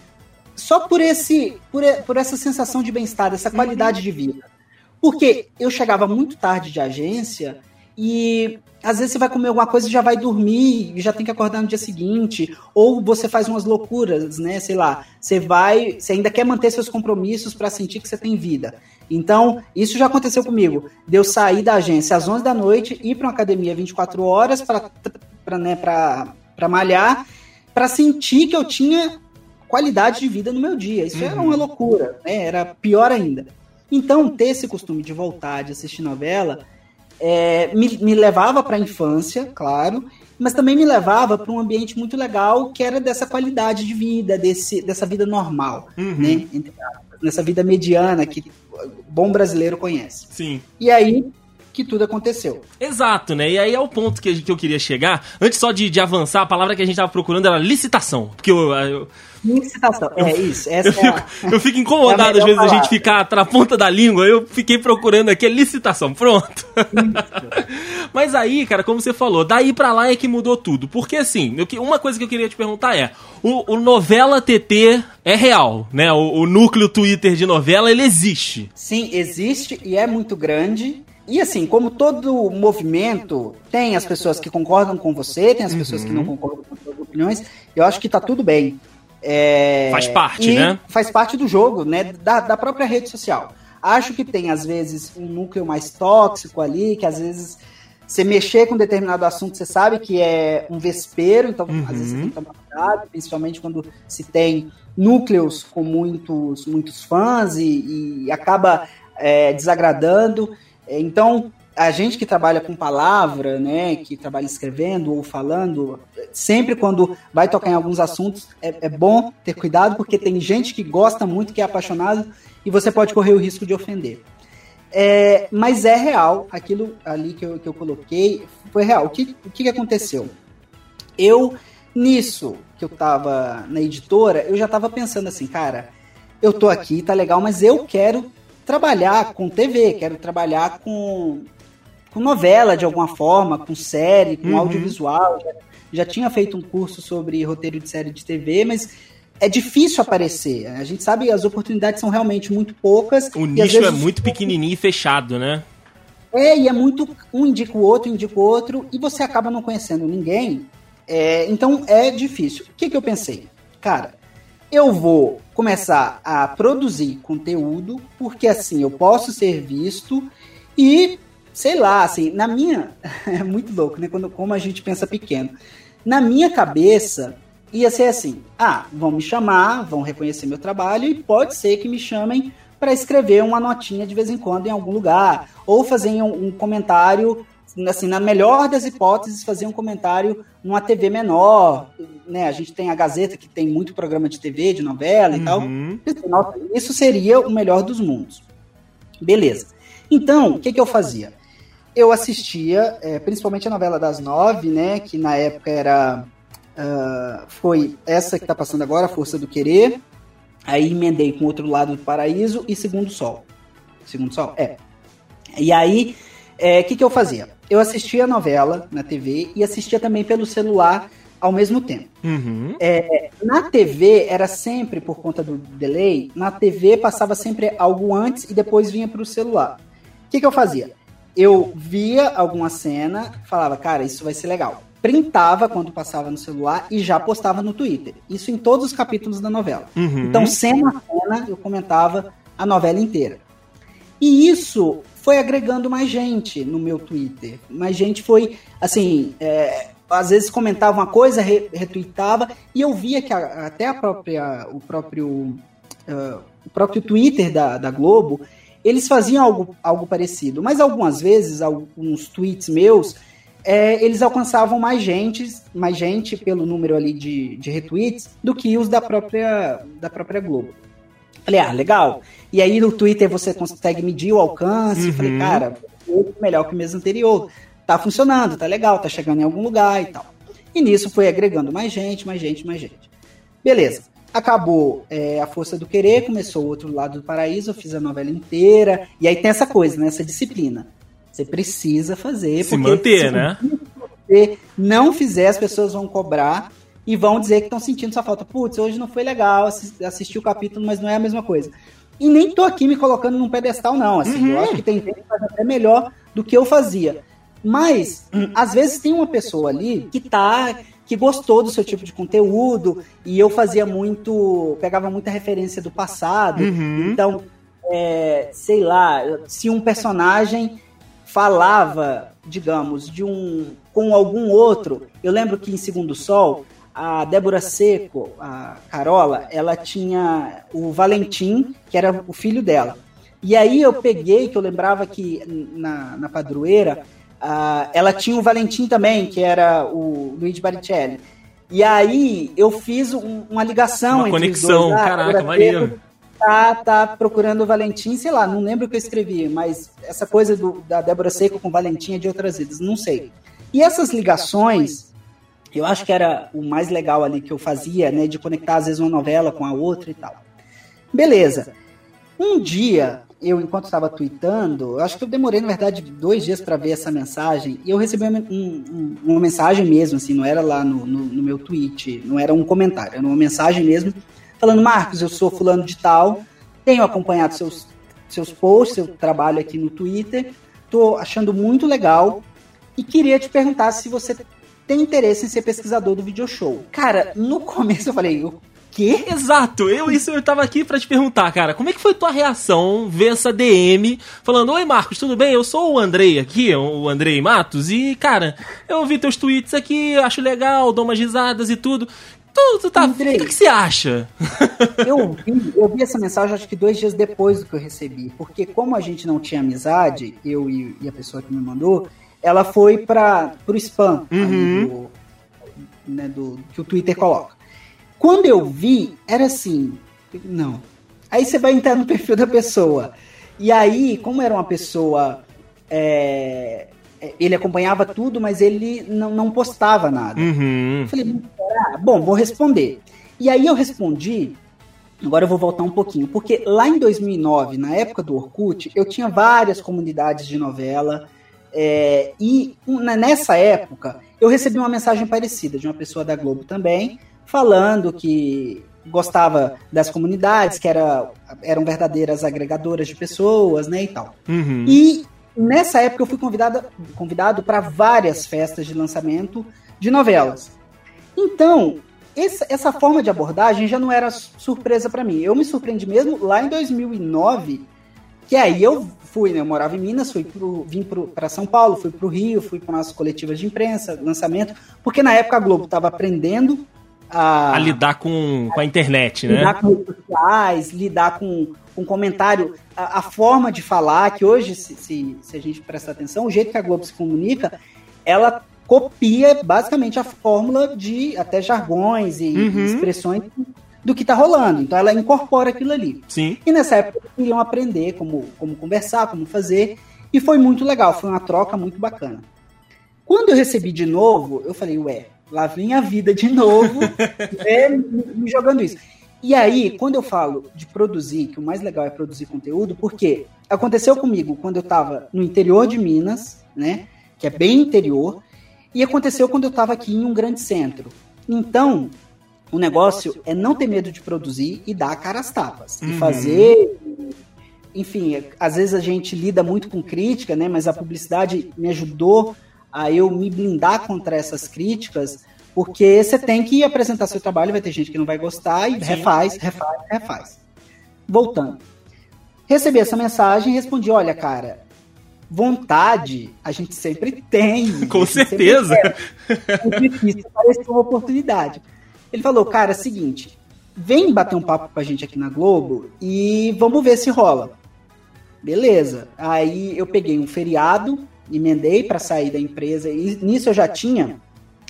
só por esse por, por essa sensação de bem-estar, essa qualidade de vida. Porque eu chegava muito tarde de agência e às vezes você vai comer alguma coisa e já vai dormir e já tem que acordar no dia seguinte, ou você faz umas loucuras, né? Sei lá, você vai, você ainda quer manter seus compromissos para sentir que você tem vida. Então, isso já aconteceu comigo. De eu sair da agência às 11 da noite, ir para uma academia 24 horas para né, pra malhar, para sentir que eu tinha qualidade de vida no meu dia. Isso uhum. era uma loucura, né? Era pior ainda. Então, ter esse costume de voltar, de assistir novela, é, me, me levava para a infância, claro, mas também me levava para um ambiente muito legal que era dessa qualidade de vida, desse, dessa vida normal, uhum. né? Nessa vida mediana que bom brasileiro conhece. Sim. E aí que tudo aconteceu. Exato, né? E aí é o ponto que, que eu queria chegar. Antes só de, de avançar, a palavra que a gente estava procurando era licitação. Porque eu, eu Licitação, é isso. Essa eu, é a, fico, eu fico incomodado é às vezes palavra. a gente ficar na ponta da língua. Eu fiquei procurando aqui a licitação. Pronto. Mas aí, cara, como você falou, daí pra lá é que mudou tudo. Porque assim, eu, uma coisa que eu queria te perguntar é: o, o novela TT é real, né? O, o núcleo Twitter de novela, ele existe. Sim, existe e é muito grande. E assim, como todo movimento, tem as pessoas que concordam com você, tem as pessoas uhum. que não uhum. concordam com suas opiniões, eu acho que tá tudo bem. É, faz parte, né? Faz parte do jogo, né? Da, da própria rede social. Acho que tem, às vezes, um núcleo mais tóxico ali, que às vezes você mexer com determinado assunto, você sabe que é um vespeiro, então uhum. às vezes você tem que tomar cuidado, principalmente quando se tem núcleos com muitos, muitos fãs e, e acaba é, desagradando. Então, a gente que trabalha com palavra, né, que trabalha escrevendo ou falando, sempre quando vai tocar em alguns assuntos, é, é, bom ter cuidado, porque tem gente que gosta muito, que é apaixonado, e você pode correr o risco de ofender. É, mas é real, aquilo ali que eu, que eu coloquei foi real. O que, o que aconteceu? Eu, nisso que eu tava na editora, eu já tava pensando assim, cara, eu tô aqui, tá legal, mas eu quero trabalhar com TV, quero trabalhar com, com novela de alguma forma, com série, com uhum. audiovisual. Já, já tinha feito um curso sobre roteiro de série de TV, mas é difícil aparecer. A gente sabe que as oportunidades são realmente muito poucas. O nicho é muito pequenininho e fechado, né? É, e é muito. Um indica o outro, indica o outro, e você acaba não conhecendo ninguém. É, então é difícil. O que, que eu pensei? Cara, eu vou começar a produzir conteúdo, porque assim eu posso ser visto e, sei lá, assim, na minha. É muito louco, né? Quando, como a gente pensa pequeno. Na minha cabeça, ia ser assim: ah, vão me chamar, vão reconhecer meu trabalho e pode ser que me chamem para escrever uma notinha de vez em quando em algum lugar, ou fazer um, um comentário assim, na melhor das hipóteses, fazer um comentário numa TV menor, né? A gente tem a Gazeta, que tem muito programa de TV, de novela e uhum. tal. Isso seria o melhor dos mundos. Beleza. Então, o que, que eu fazia? Eu assistia, é, principalmente a novela das nove, né? Que na época era. Uh, foi essa que está passando agora, Força do Querer. Aí emendei com Outro Lado do Paraíso e Segundo Sol. Segundo Sol? É. E aí, o é, que, que eu fazia? eu assistia a novela na TV e assistia também pelo celular ao mesmo tempo. Uhum. É, na TV era sempre, por conta do delay, na TV passava sempre algo antes e depois vinha para o celular. O que, que eu fazia? Eu via alguma cena, falava, cara, isso vai ser legal. Printava quando passava no celular e já postava no Twitter. Isso em todos os capítulos da novela. Uhum. Então, cena a cena, eu comentava a novela inteira. E isso foi agregando mais gente no meu Twitter. Mais gente foi, assim, é, às vezes comentava uma coisa, re, retweetava, e eu via que a, até a própria, o próprio, uh, o próprio Twitter da, da Globo, eles faziam algo, algo parecido. Mas algumas vezes, alguns tweets meus, é, eles alcançavam mais gente, mais gente pelo número ali de, de retweets do que os da própria, da própria Globo. Falei, ah, legal. E aí no Twitter você consegue medir o alcance. Uhum. Falei, cara, melhor que o mês anterior. Tá funcionando, tá legal, tá chegando em algum lugar e tal. E nisso foi agregando mais gente, mais gente, mais gente. Beleza. Acabou é, a força do querer, começou o outro lado do paraíso, eu fiz a novela inteira. E aí tem essa coisa, né? Essa disciplina. Você precisa fazer. Se manter, se né? Se você não fizer, as pessoas vão cobrar e vão dizer que estão sentindo essa falta. Putz, hoje não foi legal assistir o capítulo, mas não é a mesma coisa. E nem tô aqui me colocando num pedestal, não. Assim, uhum. Eu acho que tem gente que faz até melhor do que eu fazia. Mas, às vezes tem uma pessoa ali que tá que gostou do seu tipo de conteúdo e eu fazia muito, pegava muita referência do passado. Uhum. Então, é, sei lá, se um personagem falava, digamos, de um com algum outro, eu lembro que em Segundo Sol a Débora Seco, a Carola, ela tinha o Valentim, que era o filho dela. E aí eu peguei, que eu lembrava que na, na padroeira, uh, ela tinha o Valentim também, que era o Luigi Baricelli. E aí eu fiz um, uma ligação uma conexão, dois. Ah, caraca, maneiro. Tá, tá procurando o Valentim, sei lá, não lembro o que eu escrevi, mas essa coisa do, da Débora Seco com o Valentim é de outras vidas, não sei. E essas ligações eu acho que era o mais legal ali que eu fazia, né? De conectar às vezes uma novela com a outra e tal. Beleza. Um dia, eu, enquanto estava tweetando, acho que eu demorei, na verdade, dois dias para ver essa mensagem, e eu recebi uma, um, uma mensagem mesmo, assim, não era lá no, no, no, meu tweet, não era um comentário, era uma mensagem mesmo, falando, Marcos, eu sou fulano de tal, tenho acompanhado seus, seus posts, seu trabalho aqui no Twitter, tô achando muito legal, e queria te perguntar se você tem interesse em ser pesquisador do video show. Cara, no começo eu falei, quê? Exato, eu isso eu tava aqui para te perguntar, cara, como é que foi tua reação ver essa DM falando: "Oi Marcos, tudo bem? Eu sou o Andrei aqui, o Andrei Matos e, cara, eu vi teus tweets aqui, acho legal, dou umas risadas e tudo. Tu, tu tá, Andrei, o que, que você acha? Eu vi, eu vi essa mensagem acho que dois dias depois do que eu recebi, porque como a gente não tinha amizade, eu e, e a pessoa que me mandou, ela foi para o spam uhum. do, né, do, que o Twitter coloca. Quando eu vi, era assim, não. Aí você vai entrar no perfil da pessoa. E aí, como era uma pessoa. É, ele acompanhava tudo, mas ele não, não postava nada. Uhum. Eu falei, ah, bom, vou responder. E aí eu respondi. Agora eu vou voltar um pouquinho, porque lá em 2009, na época do Orkut, eu tinha várias comunidades de novela é, e nessa época, eu recebi uma mensagem parecida de uma pessoa da Globo também, falando que gostava das comunidades, que era, eram verdadeiras agregadoras de pessoas, né, e tal. Uhum. E nessa época eu fui convidada, convidado para várias festas de lançamento de novelas. Então, essa, essa forma de abordagem já não era surpresa para mim. Eu me surpreendi mesmo lá em 2009, que aí eu fui, né? Eu morava em Minas, fui pro, vim para São Paulo, fui para o Rio, fui para nossas coletivas de imprensa, lançamento, porque na época a Globo estava aprendendo a, a, lidar com, com a internet, né? Lidar com redes sociais, lidar com, com comentário, a, a, forma de falar, que hoje, se, se, se a gente prestar atenção, o jeito que a Globo se comunica, ela copia basicamente a fórmula de até jargões e uhum. expressões do que está rolando. Então ela incorpora aquilo ali. Sim. E nessa época queriam aprender como, como conversar, como fazer. E foi muito legal, foi uma troca muito bacana. Quando eu recebi de novo, eu falei, ué, lá vem a vida de novo, né, me jogando isso. E aí, quando eu falo de produzir, que o mais legal é produzir conteúdo, porque aconteceu comigo quando eu estava no interior de Minas, né, que é bem interior, e aconteceu quando eu estava aqui em um grande centro. Então, o negócio é não ter medo de produzir e dar a cara às tapas. Uhum. E fazer. Enfim, às vezes a gente lida muito com crítica, né? Mas a publicidade me ajudou a eu me blindar contra essas críticas, porque você tem que apresentar seu trabalho, vai ter gente que não vai gostar e refaz, refaz, refaz. Voltando. Recebi essa mensagem e respondi: olha, cara, vontade a gente sempre tem. Com certeza. É difícil aparecer uma oportunidade. Ele falou, cara, é seguinte, vem bater um papo com a gente aqui na Globo e vamos ver se rola. Beleza. Aí eu peguei um feriado, emendei para sair da empresa e nisso eu já tinha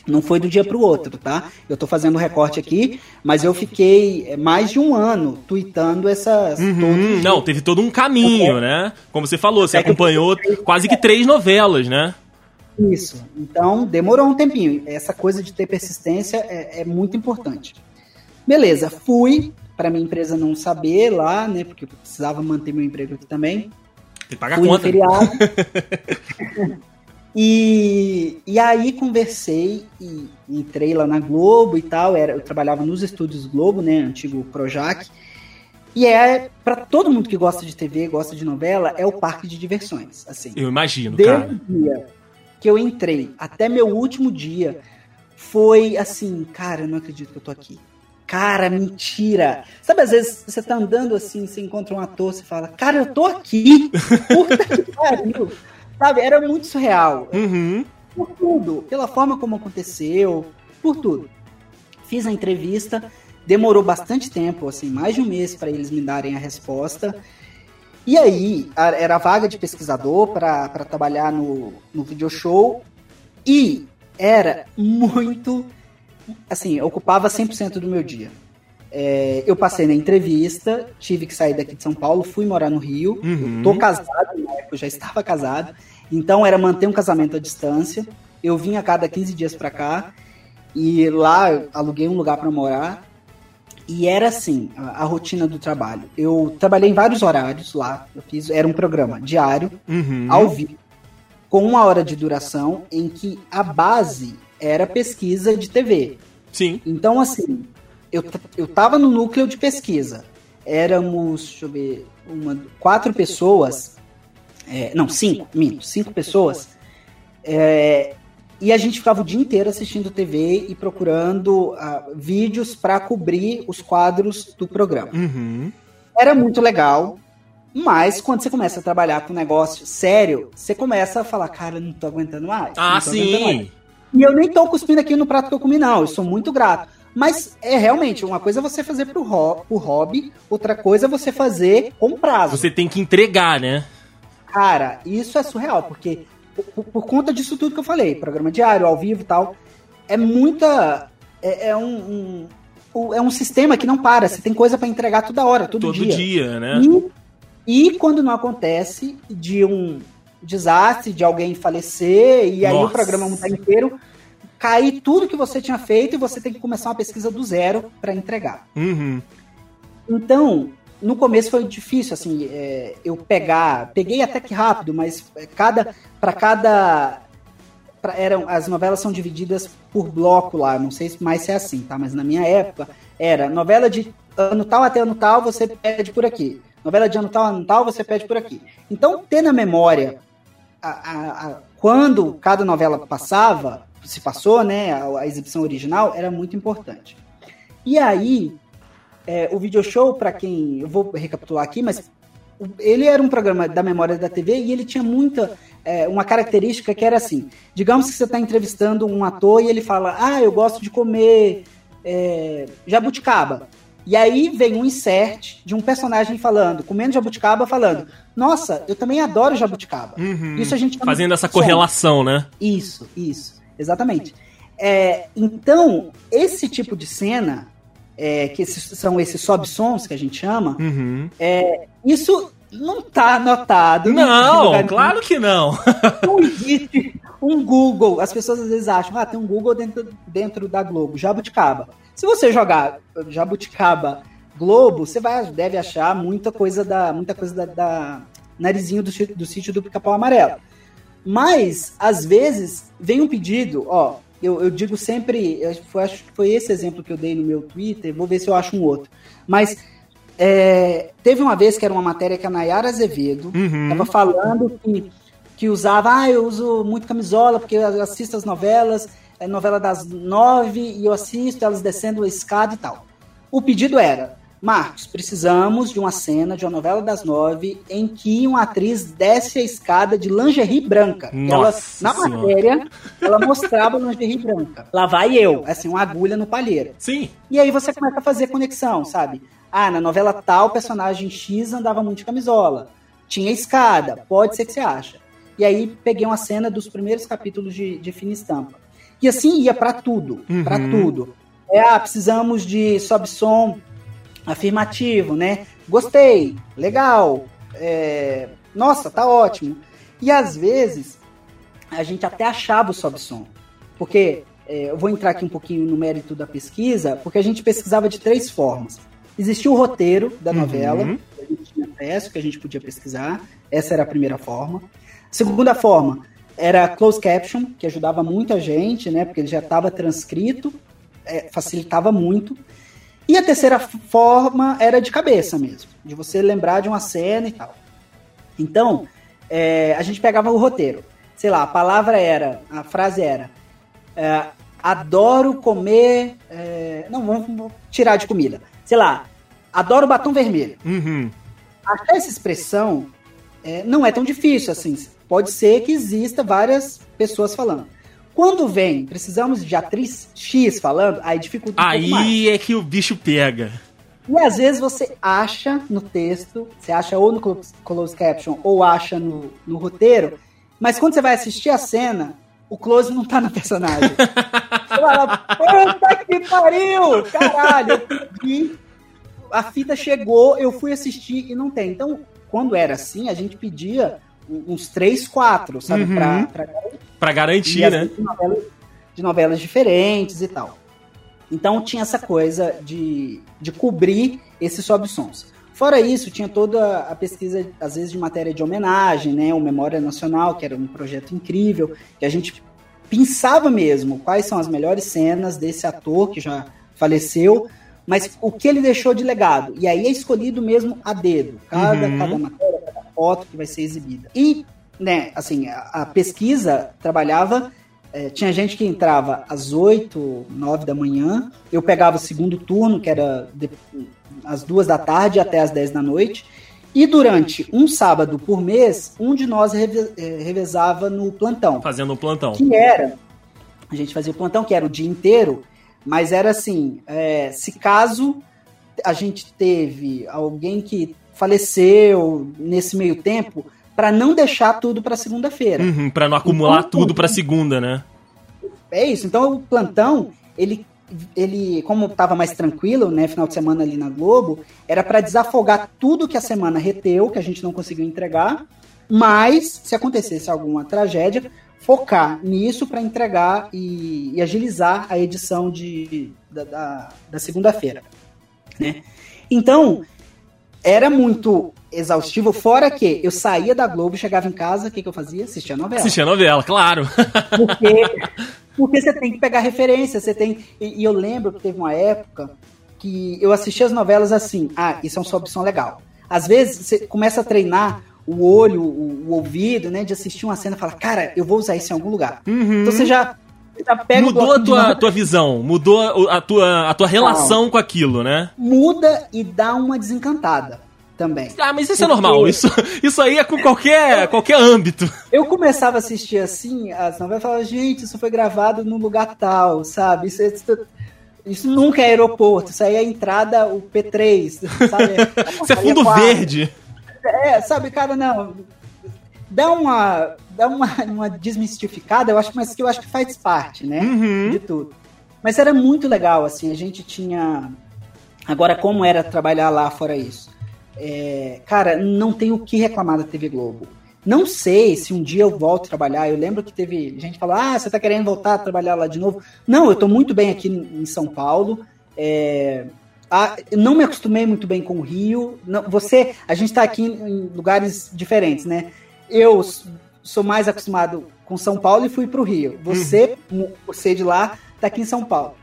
não foi do dia para o outro, tá? Eu tô fazendo recorte aqui, mas eu fiquei é, mais de um ano tweetando essas. Uhum, não, teve todo um caminho, é. né? Como você falou, você é acompanhou quase que três novelas, né? Isso. Então, demorou um tempinho. Essa coisa de ter persistência é, é muito importante. Beleza, fui para minha empresa não saber lá, né? Porque eu precisava manter meu emprego aqui também. Tem que pagar fui conta. Feriado. e, e aí conversei e entrei lá na Globo e tal. Era, eu trabalhava nos estúdios Globo, né? Antigo Projac. E é, para todo mundo que gosta de TV, gosta de novela, é o parque de diversões. Assim. Eu imagino, Desde cara. Dia que eu entrei até meu último dia foi assim, cara, eu não acredito que eu tô aqui. Cara, mentira. Sabe, às vezes você tá andando assim, você encontra um ator, você fala, cara, eu tô aqui. Puta que pariu. Sabe, era muito surreal. Uhum. Por tudo. Pela forma como aconteceu, por tudo. Fiz a entrevista, demorou bastante tempo, assim, mais de um mês para eles me darem a resposta. E aí, era vaga de pesquisador para trabalhar no, no video show. E era muito. Assim, ocupava 100% do meu dia. É, eu passei na entrevista, tive que sair daqui de São Paulo, fui morar no Rio. Uhum. tô casado, na época eu já estava casado. Então era manter um casamento à distância. Eu vim a cada 15 dias para cá e lá aluguei um lugar para morar. E era assim, a, a, rotina do trabalho. Eu trabalhei em vários horários lá. Eu fiz, era um programa diário, uhum. ao vivo, com uma hora de duração, em que a base era pesquisa de TV. Sim. Então, assim, eu, eu tava no núcleo de pesquisa. Éramos, deixa eu ver, uma, quatro pessoas. É, não, cinco, minto, cinco pessoas. É, e a gente ficava o dia inteiro assistindo TV e procurando uh, vídeos para cobrir os quadros do programa. Uhum. Era muito legal, mas quando você começa a trabalhar com um negócio sério, você começa a falar, cara, não tô aguentando mais. Ah, sim. E eu nem tô cuspindo aqui no prato que eu comi, não. Eu sou muito grato. Mas é realmente, uma coisa é você fazer pro, ho pro hobby, outra coisa é você fazer com prazo. Você tem que entregar, né? Cara, isso é surreal, porque por, por, conta disso tudo que eu falei, programa diário, ao vivo e tal, é muita. É, é um, um, é um sistema que não para. Você tem coisa para entregar toda hora, todo, todo dia. Todo dia, né? E, e, quando não acontece de um desastre, de alguém falecer, e aí Nossa. o programa mudar inteiro, cair tudo que você tinha feito e você tem que começar uma pesquisa do zero para entregar. Uhum. Então, no começo foi difícil, assim, é, eu pegar, peguei até que rápido, mas cada, para cada, pra, eram, as novelas são divididas por bloco lá, não sei mais se é assim, tá, mas na minha época era novela de ano tal até ano tal, você pede por aqui, novela de ano tal ano tal, você pede por aqui. Então, ter na memória a, a, quando cada novela passava, se passou, né, a, a exibição original, era muito importante. E aí, é, o video show, para quem. Eu vou recapitular aqui, mas ele era um programa da memória da TV e ele tinha muita. É, uma característica que era assim: digamos que você está entrevistando um ator e ele fala, ah, eu gosto de comer é, jabuticaba. E aí vem um insert de um personagem falando, comendo jabuticaba, falando: Nossa, eu também adoro jabuticaba. Uhum, isso a gente Fazendo essa correlação, né? Isso, isso, exatamente. É, então, esse tipo de cena é, que esses, são esses sob-sons que a gente chama, uhum. é, isso não está anotado. Não, claro que não. Não existe um Google. As pessoas às vezes acham, ah, tem um Google dentro, dentro da Globo, Jabuticaba. Se você jogar Jabuticaba Globo, você vai, deve achar muita coisa da, muita coisa da, da narizinho do, do sítio do Pica-Pau Amarelo. Mas, às vezes, vem um pedido, ó, eu, eu digo sempre, eu, foi, acho que foi esse exemplo que eu dei no meu Twitter, vou ver se eu acho um outro. Mas é, teve uma vez que era uma matéria que a Nayara Azevedo estava uhum. falando que, que usava, ah, eu uso muito camisola porque eu assisto as novelas, é novela das nove e eu assisto elas descendo a escada e tal. O pedido era, Marcos, precisamos de uma cena de uma novela das nove em que uma atriz desce a escada de lingerie branca. Ela, na matéria, ela mostrava lingerie branca. Lá vai eu, assim, uma agulha no palheiro. Sim. E aí você começa a fazer conexão, sabe? Ah, na novela tal, personagem X andava muito de camisola. Tinha escada, pode ser que você acha. E aí peguei uma cena dos primeiros capítulos de, de Fina Estampa. E assim ia para tudo, uhum. para tudo. É, ah, precisamos de sob-som afirmativo, né? Gostei, legal, é, nossa, tá ótimo. E às vezes a gente até achava o sob-som, porque é, eu vou entrar aqui um pouquinho no mérito da pesquisa, porque a gente pesquisava de três formas. Existia o roteiro da novela, uhum. a gente tinha acesso, que a gente podia pesquisar, essa era a primeira forma. Segunda forma era closed caption, que ajudava muito a gente, né? Porque ele já estava transcrito, é, facilitava muito. E a terceira forma era de cabeça mesmo, de você lembrar de uma cena e tal. Então, é, a gente pegava o roteiro. sei lá, a palavra era, a frase era, é, adoro comer, é, não, vamos tirar de comida, sei lá, adoro batom vermelho. Uhum. Achar essa expressão é, não é tão difícil, assim, pode ser que exista várias pessoas falando. Quando vem, precisamos de atriz X falando, aí dificulta um Aí é que o bicho pega. E às vezes você acha no texto, você acha ou no close caption ou acha no, no roteiro, mas quando você vai assistir a cena, o close não tá no personagem. você fala, puta que pariu! Caralho, eu pedi, a fita chegou, eu fui assistir e não tem. Então, quando era assim, a gente pedia uns três, quatro, sabe? Uhum. Pra, pra, pra garantir, né? De novelas, de novelas diferentes e tal. Então tinha essa coisa de, de cobrir esses sobe-sons. Fora isso, tinha toda a pesquisa, às vezes, de matéria de homenagem, né? O Memória Nacional, que era um projeto incrível, que a gente pensava mesmo quais são as melhores cenas desse ator que já faleceu, mas o que ele deixou de legado. E aí é escolhido mesmo a dedo, cada, uhum. cada matéria, foto que vai ser exibida. E, né, assim, a, a pesquisa trabalhava é, tinha gente que entrava às 8, 9 da manhã. Eu pegava o segundo turno, que era de, às 2 da tarde até às 10 da noite. E durante um sábado por mês, um de nós reve, é, revezava no plantão. Fazendo o plantão. Que era. A gente fazia o plantão, que era o dia inteiro, mas era assim: é, se caso a gente teve alguém que faleceu nesse meio tempo, para não deixar tudo para segunda-feira. Uhum, para não acumular então, tudo para segunda, né? É isso. Então o plantão, ele ele, como estava mais tranquilo, né, final de semana ali na Globo, era para desafogar tudo que a semana reteu, que a gente não conseguiu entregar, mas se acontecesse alguma tragédia, focar nisso para entregar e, e, agilizar a edição de, da, da, da segunda-feira. Né? Então, era muito exaustivo, fora que eu saía da Globo, chegava em casa, o que, que eu fazia? Assistia a novela. Assistia a novela, claro. Porque, porque você tem que pegar referência, você tem. E, e, eu lembro que teve uma época que eu assistia as novelas assim, ah, isso é uma opção legal. Às vezes você começa a treinar o olho, o, o ouvido, né? De assistir uma cena e fala, cara, eu vou usar isso em algum lugar. Uhum. Então você já mudou a tua, tua visão, mudou a tua, a tua relação com aquilo, né? Muda e dá uma desencantada também. Ah, mas isso é Porque... é normal. Isso, isso aí é com qualquer, qualquer âmbito. Eu começava a assistir assim, as novelas falava, gente, isso foi gravado num lugar tal, sabe? Isso, isso, isso nunca é aeroporto, isso aí é a entrada, o P3, sabe? isso é fundo é verde. É, sabe, cara, não dá uma, dá uma, uma desmistificada, eu acho, mas que eu acho que faz parte, né? Uhum. De tudo. Mas era muito legal, assim, a gente tinha. Agora, como era trabalhar lá fora isso? É, cara, não tenho o que reclamar da TV Globo. Não sei se um dia eu volto a trabalhar. Eu lembro que teve gente falou: Ah, você tá querendo voltar a trabalhar lá de novo? Não, eu tô muito bem aqui em São Paulo. É, ah, não me acostumei muito bem com o Rio. Não, você, a gente está aqui em lugares diferentes, né? Eu sou mais acostumado com São Paulo e fui para o Rio. Você, uhum. você de lá, está aqui em São Paulo.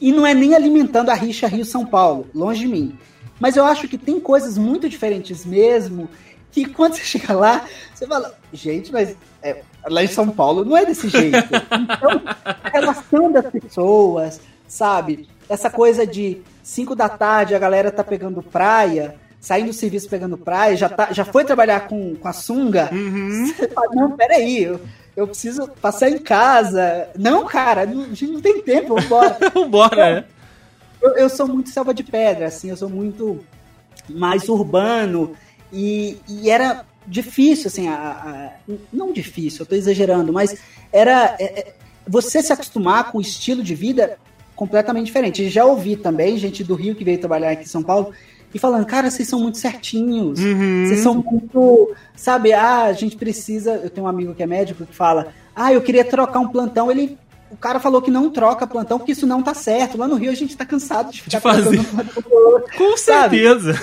E não é nem alimentando a rixa Rio-São Paulo, longe de mim. Mas eu acho que tem coisas muito diferentes mesmo, que quando você chega lá, você fala, gente, mas é, lá em São Paulo não é desse jeito. Então, a relação das pessoas, sabe? Essa coisa de 5 da tarde a galera tá pegando praia, saindo do serviço pegando praia, já, tá, já foi trabalhar com, com a sunga, uhum. você fala, não, peraí, eu, eu preciso passar em casa. Não, cara, não, a gente não tem tempo, vambora. vambora, então, eu, eu sou muito selva de pedra, assim, eu sou muito mais urbano e, e era difícil, assim, a, a, não difícil, eu tô exagerando, mas era é, é, você se acostumar com o estilo de vida completamente diferente. Já ouvi também gente do Rio que veio trabalhar aqui em São Paulo e falando, cara, vocês são muito certinhos, uhum. vocês são muito, sabe, ah, a gente precisa, eu tenho um amigo que é médico que fala, ah, eu queria trocar um plantão, ele, o cara falou que não troca plantão porque isso não tá certo, lá no Rio a gente tá cansado de ficar de fazer. Com certeza.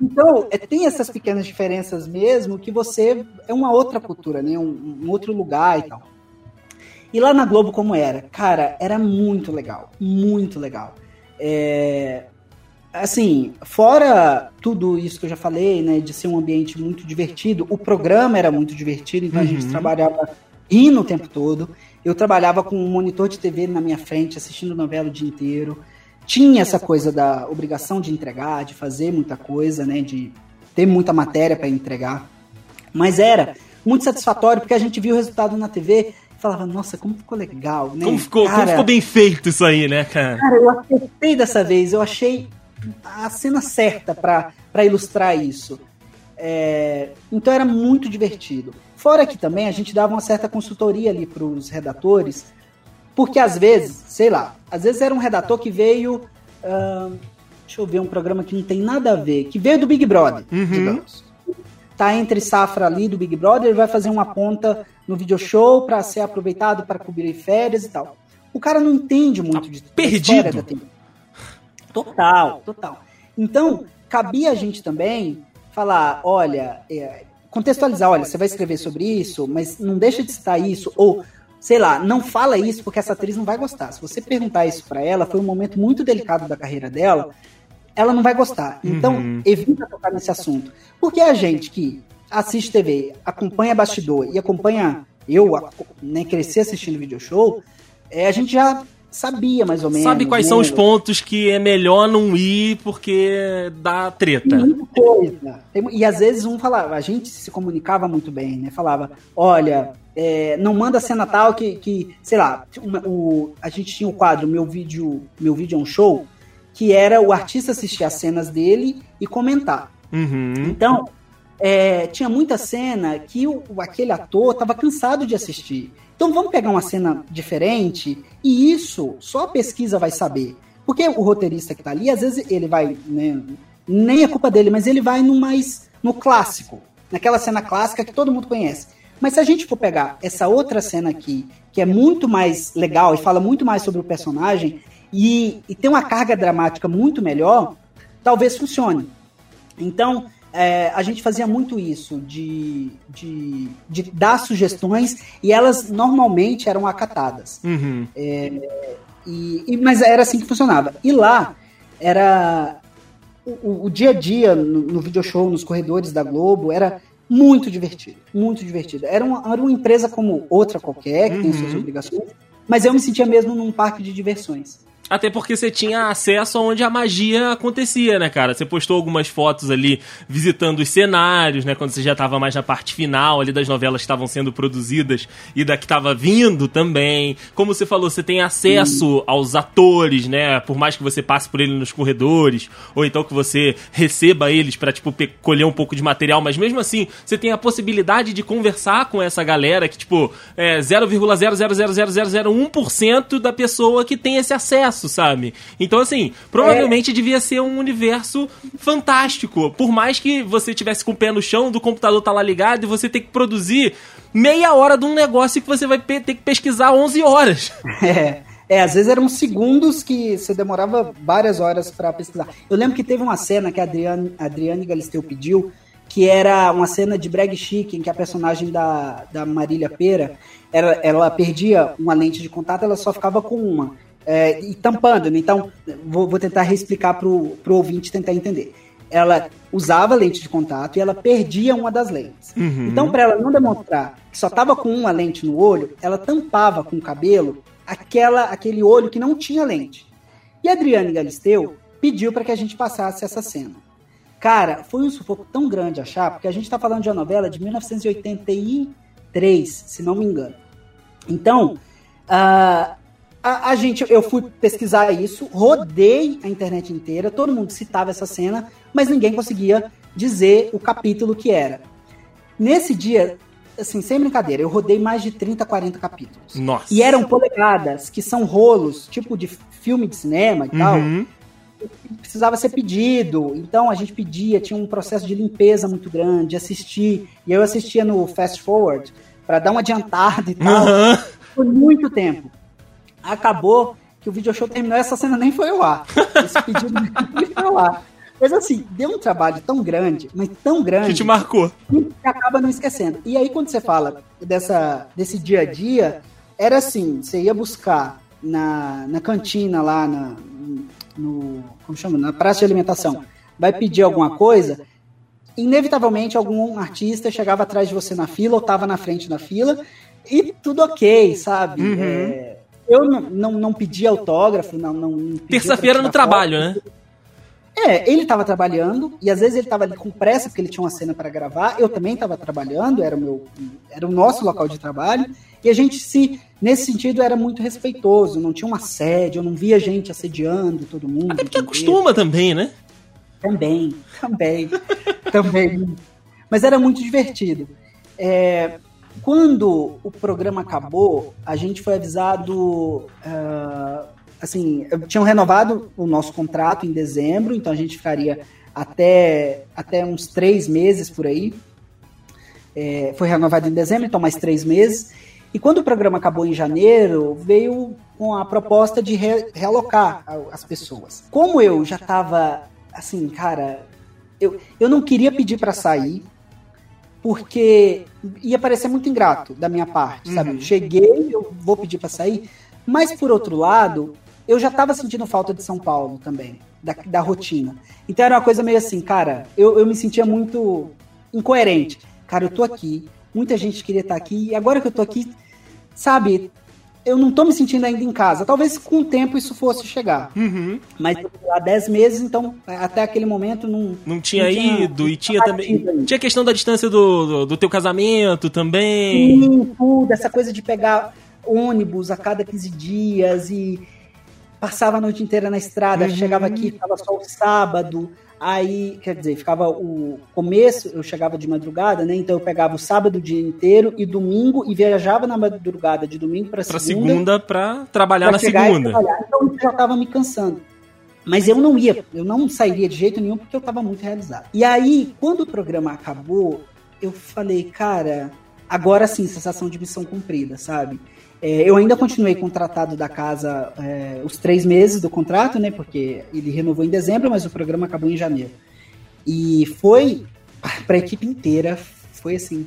Então, é, tem essas pequenas diferenças mesmo que você é uma outra cultura, né, um, um outro lugar e tal. E lá na Globo como era? Cara, era muito legal, muito legal. É, assim, fora tudo isso que eu já falei, né, de ser um ambiente muito divertido, o programa era muito divertido, então uhum. a gente uhum. trabalhava rindo o tempo todo. Eu trabalhava com um monitor de TV na minha frente, assistindo novela o dia inteiro. Tinha essa coisa da obrigação de entregar, de fazer muita coisa, né? De ter muita matéria para entregar. Mas era muito satisfatório porque a gente viu o resultado na TV e falava, nossa, como ficou legal, né? Como ficou, cara, como ficou bem feito isso aí, né, cara? Cara, eu acertei dessa vez, eu achei a cena certa para ilustrar isso. É, então era muito divertido. Fora que também a gente dava uma certa consultoria ali para os redatores, porque às vezes, sei lá, às vezes era um redator que veio. Uh, deixa eu ver um programa que não tem nada a ver, que veio do Big Brother, uhum. digamos. Tá entre safra ali do Big Brother, ele vai fazer uma ponta no video show para ser aproveitado para cobrir férias e tal. O cara não entende muito tá de perdido. Da Total, total. Então, cabia a gente também falar, olha, é, contextualizar, olha, você vai escrever sobre isso, mas não deixa de citar isso, ou sei lá, não fala isso porque essa atriz não vai gostar. Se você perguntar isso para ela, foi um momento muito delicado da carreira dela, ela não vai gostar. Então, uhum. evita tocar nesse assunto. Porque a gente que assiste TV, acompanha bastidor e acompanha eu, né, crescer assistindo video show, é, a gente já sabia mais ou menos. Sabe quais né? são os pontos que é melhor não ir porque dá treta. Tem muita coisa. E às vezes um falava, a gente se comunicava muito bem, né? Falava, olha, é, não manda cena tal que, que sei lá, uma, o, a gente tinha o quadro Meu Vídeo, Meu Vídeo é um Show, que era o artista assistir as cenas dele e comentar. Uhum. Então, é, tinha muita cena que o, aquele ator estava cansado de assistir. Então vamos pegar uma cena diferente e isso só a pesquisa vai saber. Porque o roteirista que tá ali, às vezes ele vai, né, nem é culpa dele, mas ele vai no mais no clássico, naquela cena clássica que todo mundo conhece. Mas se a gente for pegar essa outra cena aqui, que é muito mais legal e fala muito mais sobre o personagem e, e tem uma carga dramática muito melhor, talvez funcione. Então, é, a gente fazia muito isso, de, de, de, dar sugestões, e elas normalmente eram acatadas. Uhum. É, e, e, mas era assim que funcionava. E lá era. O, o dia a dia no, no video show, nos corredores da Globo, era muito divertido. Muito divertido. Era uma, era uma empresa como outra qualquer, que uhum. tem suas obrigações, mas eu me sentia mesmo num parque de diversões. Até porque você tinha acesso aonde a magia acontecia, né, cara? Você postou algumas fotos ali visitando os cenários, né? Quando você já tava mais na parte final ali das novelas que estavam sendo produzidas e da que tava vindo também. Como você falou, você tem acesso Sim. aos atores, né? Por mais que você passe por ele nos corredores, ou então que você receba eles para tipo, colher um pouco de material, mas mesmo assim, você tem a possibilidade de conversar com essa galera que, tipo, é 0,0000001% da pessoa que tem esse acesso universo, sabe? Então, assim, provavelmente é... devia ser um universo fantástico. Por mais que você tivesse com o pé no chão, do computador tá lá ligado e você tem que produzir meia hora de um negócio que você vai ter que pesquisar 11 horas. É. É, às vezes eram segundos que você demorava várias horas para pesquisar. Eu lembro que teve uma cena que a Adriane, a Adriane Galisteu pediu, que era uma cena de brag chic, em que a personagem da, da Marília Pera, ela, ela perdia uma lente de contato, ela só ficava com uma é, e tampando. Né? Então, vou, vou tentar reexplicar para o ouvinte tentar entender. Ela usava lente de contato e ela perdia uma das lentes. Uhum. Então, para ela não demonstrar que só estava com uma lente no olho, ela tampava com o cabelo aquela, aquele olho que não tinha lente. E a Adriane Galisteu pediu para que a gente passasse essa cena. Cara, foi um sufoco tão grande achar, porque a gente está falando de uma novela de 1983, se não me engano. Então, uh, a, a, gente, eu fui pesquisar isso, rodei a internet inteira, todo mundo citava essa cena, mas ninguém conseguia dizer o capítulo que era. Nesse dia, assim, sem brincadeira, eu rodei mais de 30, 40 capítulos. Nossa. E eram polegadas, que são rolos, tipo de filme de cinema e tal. Uhum. Precisava ser pedido, então a gente pedia, tinha um processo de limpeza muito grande, assistir, e eu assistia no fast forward para dar uma adiantada e tal. Uhum. Por muito tempo acabou que o video show terminou essa cena nem foi ao ar. Esse pedido nem foi ao ar. Mas assim, deu um trabalho tão grande, mas tão grande. Que te marcou. Que acaba não esquecendo. E aí, quando você fala dessa, desse dia a dia, era assim: você ia buscar na, na cantina lá, na, no. Como chama? Na praça de alimentação. Vai pedir alguma coisa. Inevitavelmente, algum artista chegava atrás de você na fila ou estava na frente da fila E tudo ok, sabe? Uhum. É, eu não, não, não, pedi autógrafo, não. não Terça-feira no trabalho, né? É, ele estava trabalhando e às vezes ele estava ali com pressa porque ele tinha uma cena para gravar. Eu também estava trabalhando, era o meu, era o nosso local de trabalho e a gente se, nesse sentido, era muito respeitoso. Não tinha um assédio, eu não via gente assediando todo mundo. Até porque acostuma também, né? Também, também, também. Mas era muito divertido. É, quando o programa acabou, a gente foi avisado. Uh, assim, tinham renovado o nosso contrato em dezembro, então a gente ficaria até, até uns três meses por aí. É, foi renovado em dezembro, então mais três meses. E quando o programa acabou em janeiro, veio com a proposta de re realocar as pessoas. Como eu já estava assim, cara, eu, eu não queria pedir para sair, porque ia parecer muito ingrato da minha parte, uhum. sabe? Cheguei, eu vou pedir para sair, mas por outro lado, eu já estava sentindo falta de São Paulo também, da, da rotina. Então era uma coisa meio assim, cara, eu, eu me sentia muito incoerente. Cara, eu tô aqui, muita gente queria estar aqui, e agora que eu tô aqui, sabe, eu não tô me sentindo ainda em casa. Talvez com o tempo isso fosse chegar. Uhum. Mas há 10 meses, então até aquele momento não. Não tinha não ido tinha, e tinha também. Ainda. Tinha questão da distância do, do, do, teu casamento também. Sim, tudo. Essa coisa de pegar ônibus a cada 15 dias e passava a noite inteira na estrada, uhum. chegava aqui, ficava só o sábado. Aí, quer dizer, ficava o começo, eu chegava de madrugada, né? Então eu pegava o sábado o dia inteiro e domingo e viajava na madrugada de domingo para segunda. Para segunda para trabalhar pra na segunda. Então isso já estava me cansando. Mas eu não ia, eu não sairia de jeito nenhum porque eu estava muito realizado. E aí, quando o programa acabou, eu falei, cara, agora sim, sensação de missão cumprida, sabe? É, eu ainda continuei contratado da casa é, os três meses do contrato, né? Porque ele renovou em dezembro, mas o programa acabou em janeiro. E foi para a equipe inteira, foi assim,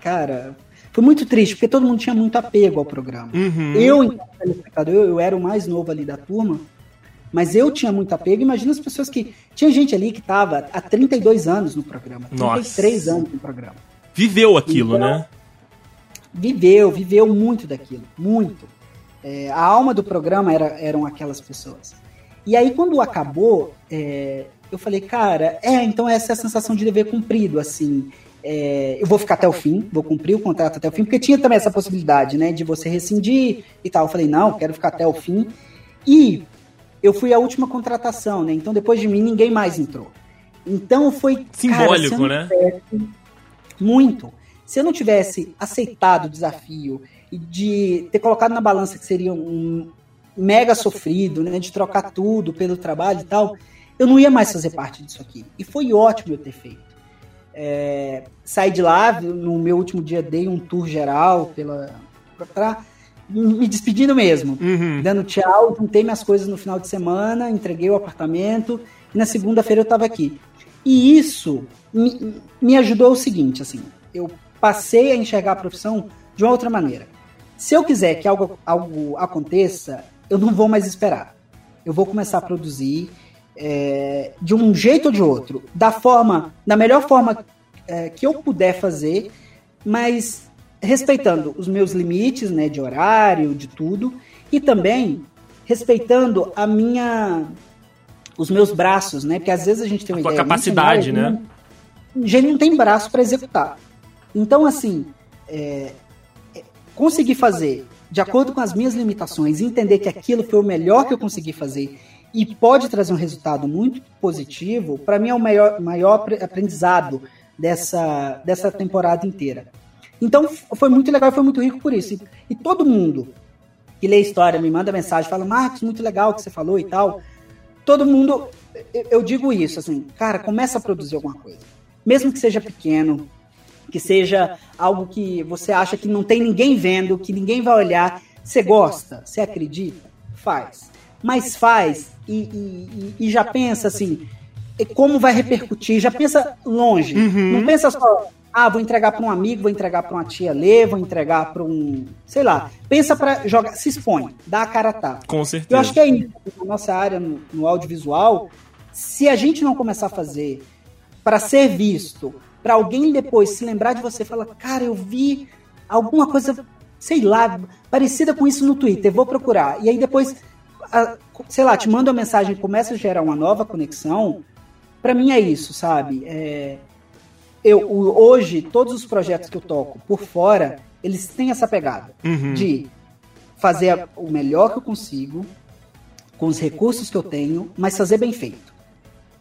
cara, foi muito triste, porque todo mundo tinha muito apego ao programa. Uhum. Eu, telespectador, eu, eu era o mais novo ali da turma, mas eu tinha muito apego. Imagina as pessoas que. Tinha gente ali que estava há 32 anos no programa, 33 Nossa. anos no programa. Viveu aquilo, então, né? Viveu, viveu muito daquilo, muito. É, a alma do programa era, eram aquelas pessoas. E aí, quando acabou, é, eu falei, cara, é, então essa é a sensação de dever cumprido, assim. É, eu vou ficar até o fim, vou cumprir o contrato até o fim, porque tinha também essa possibilidade, né, de você rescindir e tal. Eu falei, não, quero ficar até o fim. E eu fui a última contratação, né, então depois de mim ninguém mais entrou. Então foi. Simbólico, cara, né? Muito. Se eu não tivesse aceitado o desafio e de ter colocado na balança que seria um mega sofrido, né, de trocar tudo pelo trabalho e tal, eu não ia mais fazer parte disso aqui. E foi ótimo eu ter feito. É, saí de lá, no meu último dia dei um tour geral pela pra, me despedindo mesmo, uhum. dando tchau, juntei minhas coisas no final de semana, entreguei o apartamento e na segunda-feira eu estava aqui. E isso me, me ajudou o seguinte, assim, eu passei a enxergar a profissão de uma outra maneira. Se eu quiser que algo, algo aconteça, eu não vou mais esperar. Eu vou começar a produzir é, de um jeito ou de outro, da forma, da melhor forma é, que eu puder fazer, mas respeitando os meus limites, né, de horário, de tudo, e também respeitando a minha, os meus braços, né, porque às vezes a gente tem uma a ideia capacidade, né? A gente não tem braço para executar. Então, assim, é, é, conseguir fazer de acordo com as minhas limitações, entender que aquilo foi o melhor que eu consegui fazer e pode trazer um resultado muito positivo, para mim é o maior, maior aprendizado dessa, dessa temporada inteira. Então foi muito legal, foi muito rico por isso. E, e todo mundo que lê a história me manda mensagem, fala, Marcos, muito legal o que você falou e tal. Todo mundo, eu, eu digo isso, assim, cara, começa a produzir alguma coisa. Mesmo que seja pequeno, que seja algo que você acha que não tem ninguém vendo, que ninguém vai olhar. Você gosta? Você acredita? Faz. Mas faz e, e, e já pensa assim, como vai repercutir, já pensa longe. Uhum. Não pensa só, ah, vou entregar para um amigo, vou entregar para uma tia Lê, vou entregar para um, sei lá. Pensa para jogar, se expõe, dá a cara a tapa. Com certeza. Eu acho que é isso. Na nossa área, no, no audiovisual, se a gente não começar a fazer para ser visto, para alguém depois se lembrar de você e falar, cara, eu vi alguma coisa sei lá, parecida com isso no Twitter, vou procurar. E aí depois, sei lá, te manda uma mensagem e começa a gerar uma nova conexão. Para mim é isso, sabe? É, eu, hoje, todos os projetos que eu toco por fora, eles têm essa pegada uhum. de fazer o melhor que eu consigo, com os recursos que eu tenho, mas fazer bem feito.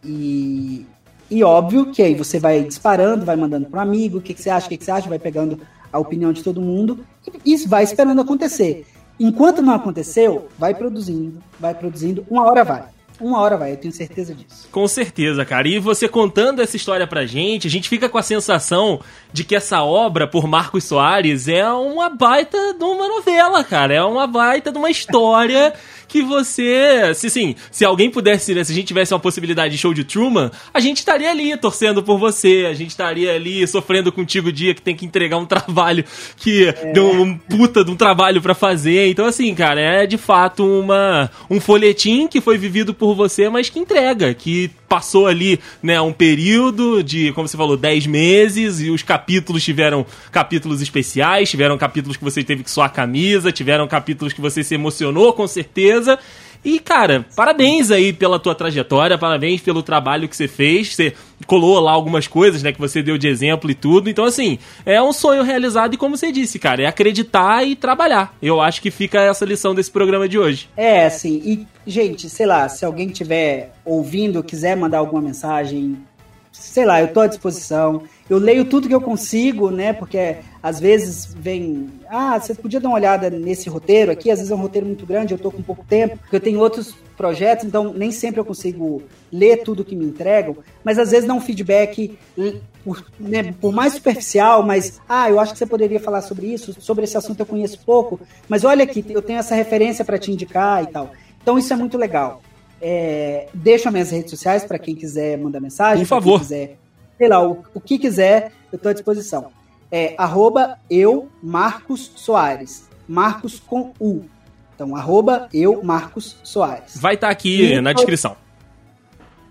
E, e óbvio que aí você vai disparando, vai mandando para um amigo, o que, que você acha, o que, que você acha, vai pegando a opinião de todo mundo e, vai esperando acontecer. Enquanto não aconteceu, vai produzindo, vai produzindo, uma hora vai. Uma hora vai, eu tenho certeza disso. Com certeza, cara. E você contando essa história pra gente, a gente fica com a sensação de que essa obra, por Marcos Soares, é uma baita de uma novela, cara. É uma baita de uma história que você. Se sim, se alguém pudesse, né, se a gente tivesse uma possibilidade de show de Truman, a gente estaria ali torcendo por você, a gente estaria ali sofrendo contigo o dia que tem que entregar um trabalho que é. deu um puta de um trabalho para fazer. Então, assim, cara, é de fato uma, um folhetim que foi vivido por você, mas que entrega, que passou ali, né, um período de, como você falou, 10 meses e os capítulos tiveram capítulos especiais, tiveram capítulos que você teve que suar a camisa, tiveram capítulos que você se emocionou com certeza. E, cara, parabéns aí pela tua trajetória, parabéns pelo trabalho que você fez. Você colou lá algumas coisas, né, que você deu de exemplo e tudo. Então, assim, é um sonho realizado e, como você disse, cara, é acreditar e trabalhar. Eu acho que fica essa lição desse programa de hoje. É, assim, e, gente, sei lá, se alguém tiver ouvindo, quiser mandar alguma mensagem, sei lá, eu tô à disposição eu leio tudo que eu consigo, né? Porque às vezes vem, ah, você podia dar uma olhada nesse roteiro aqui, às vezes é um roteiro muito grande, eu tô com pouco tempo, porque eu tenho outros projetos, então nem sempre eu consigo ler tudo que me entregam, mas às vezes dá um feedback por, né, por mais superficial, mas ah, eu acho que você poderia falar sobre isso, sobre esse assunto eu conheço pouco, mas olha aqui, eu tenho essa referência para te indicar e tal. Então isso é muito legal. É, deixa minhas redes sociais para quem quiser mandar mensagem, por favor. Quem quiser sei lá, o, o que quiser, eu estou à disposição. É arroba eu, Marcos Soares. Marcos com U. Então, arroba eu, Marcos Soares. Vai estar tá aqui e na descrição.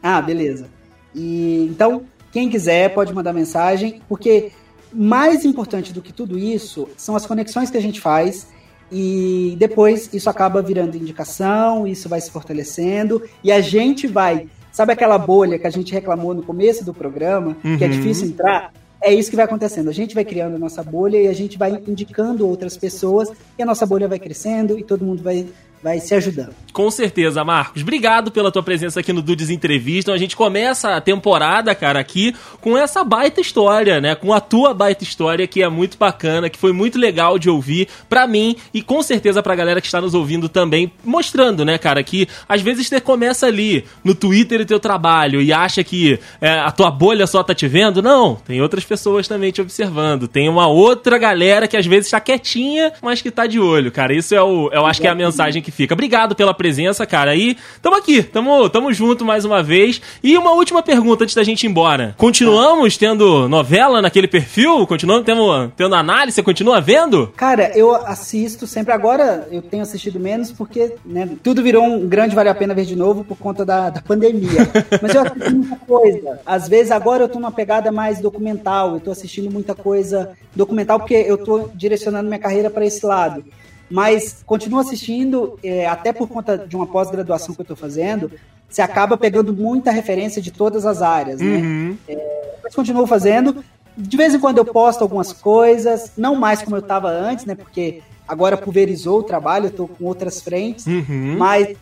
Ah, beleza. E, então, quem quiser pode mandar mensagem, porque mais importante do que tudo isso são as conexões que a gente faz e depois isso acaba virando indicação, isso vai se fortalecendo e a gente vai Sabe aquela bolha que a gente reclamou no começo do programa, uhum. que é uhum. difícil entrar? É isso que vai acontecendo. A gente vai criando a nossa bolha e a gente vai indicando outras pessoas e a nossa bolha vai crescendo e todo mundo vai vai se ajudando. Com certeza, Marcos. Obrigado pela tua presença aqui no Dudes Entrevista. A gente começa a temporada, cara, aqui com essa baita história, né? Com a tua baita história que é muito bacana, que foi muito legal de ouvir para mim e com certeza pra galera que está nos ouvindo também, mostrando, né, cara, que às vezes você começa ali no Twitter o teu trabalho e acha que é, a tua bolha só tá te vendo. Não, tem outras pessoas também te observando. Tem uma outra galera que às vezes está quietinha, mas que tá de olho, cara. Isso é o, eu acho que é a mensagem que fica. Obrigado pela presença, cara. E tamo aqui, tamo, tamo junto mais uma vez. E uma última pergunta antes da gente ir embora. Continuamos tendo novela naquele perfil? Continuamos tendo, tendo análise? Você continua vendo? Cara, eu assisto sempre. Agora eu tenho assistido menos porque né, tudo virou um grande vale a pena ver de novo por conta da, da pandemia. Mas eu assisto muita coisa. Às vezes agora eu tô numa pegada mais documental. Eu tô assistindo muita coisa documental porque eu tô direcionando minha carreira para esse lado mas continuo assistindo, é, até por conta de uma pós-graduação que eu estou fazendo, você acaba pegando muita referência de todas as áreas, né? Uhum. É, mas continuo fazendo. De vez em quando eu posto algumas coisas, não mais como eu estava antes, né? Porque agora pulverizou o trabalho, eu estou com outras frentes, uhum. mas,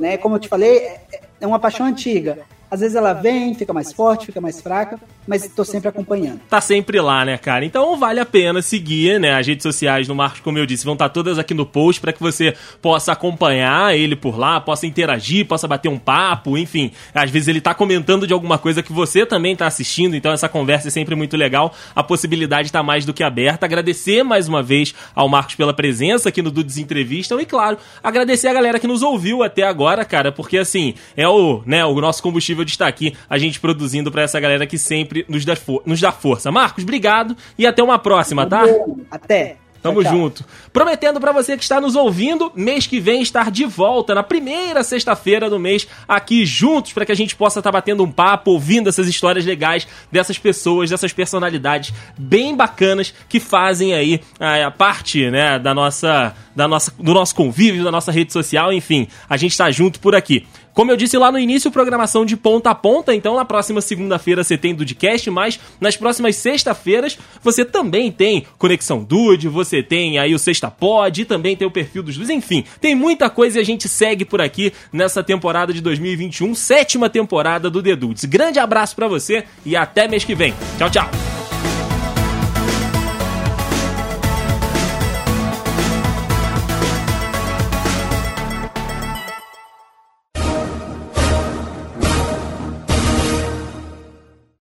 né? Como eu te falei, é, é uma paixão antiga. Às vezes ela vem, fica mais forte, fica mais fraca, mas tô sempre acompanhando. Tá sempre lá, né, cara? Então vale a pena seguir, né? As redes sociais do Marcos, como eu disse, vão estar tá todas aqui no post para que você possa acompanhar ele por lá, possa interagir, possa bater um papo, enfim. Às vezes ele tá comentando de alguma coisa que você também tá assistindo, então essa conversa é sempre muito legal. A possibilidade tá mais do que aberta. Agradecer mais uma vez ao Marcos pela presença aqui no Dudes Entrevista e, claro, agradecer a galera que nos ouviu até agora, cara, porque assim, é o, né, o nosso combustível incrível de estar aqui, a gente produzindo para essa galera que sempre nos dá, nos dá força. Marcos, obrigado e até uma próxima, tá? Até. Tamo tchau, tchau. junto. Prometendo para você que está nos ouvindo, mês que vem estar de volta na primeira sexta-feira do mês aqui juntos para que a gente possa estar tá batendo um papo, ouvindo essas histórias legais dessas pessoas, dessas personalidades bem bacanas que fazem aí a, a parte, né, da nossa da nossa do nosso convívio, da nossa rede social, enfim, a gente está junto por aqui. Como eu disse lá no início, programação de ponta a ponta, então na próxima segunda-feira você tem Dudcast, mas nas próximas sexta-feiras você também tem Conexão Dude, você tem aí o Sexta Pod e também tem o perfil dos Luz, enfim, tem muita coisa e a gente segue por aqui nessa temporada de 2021, sétima temporada do The Dudes. Grande abraço para você e até mês que vem. Tchau, tchau.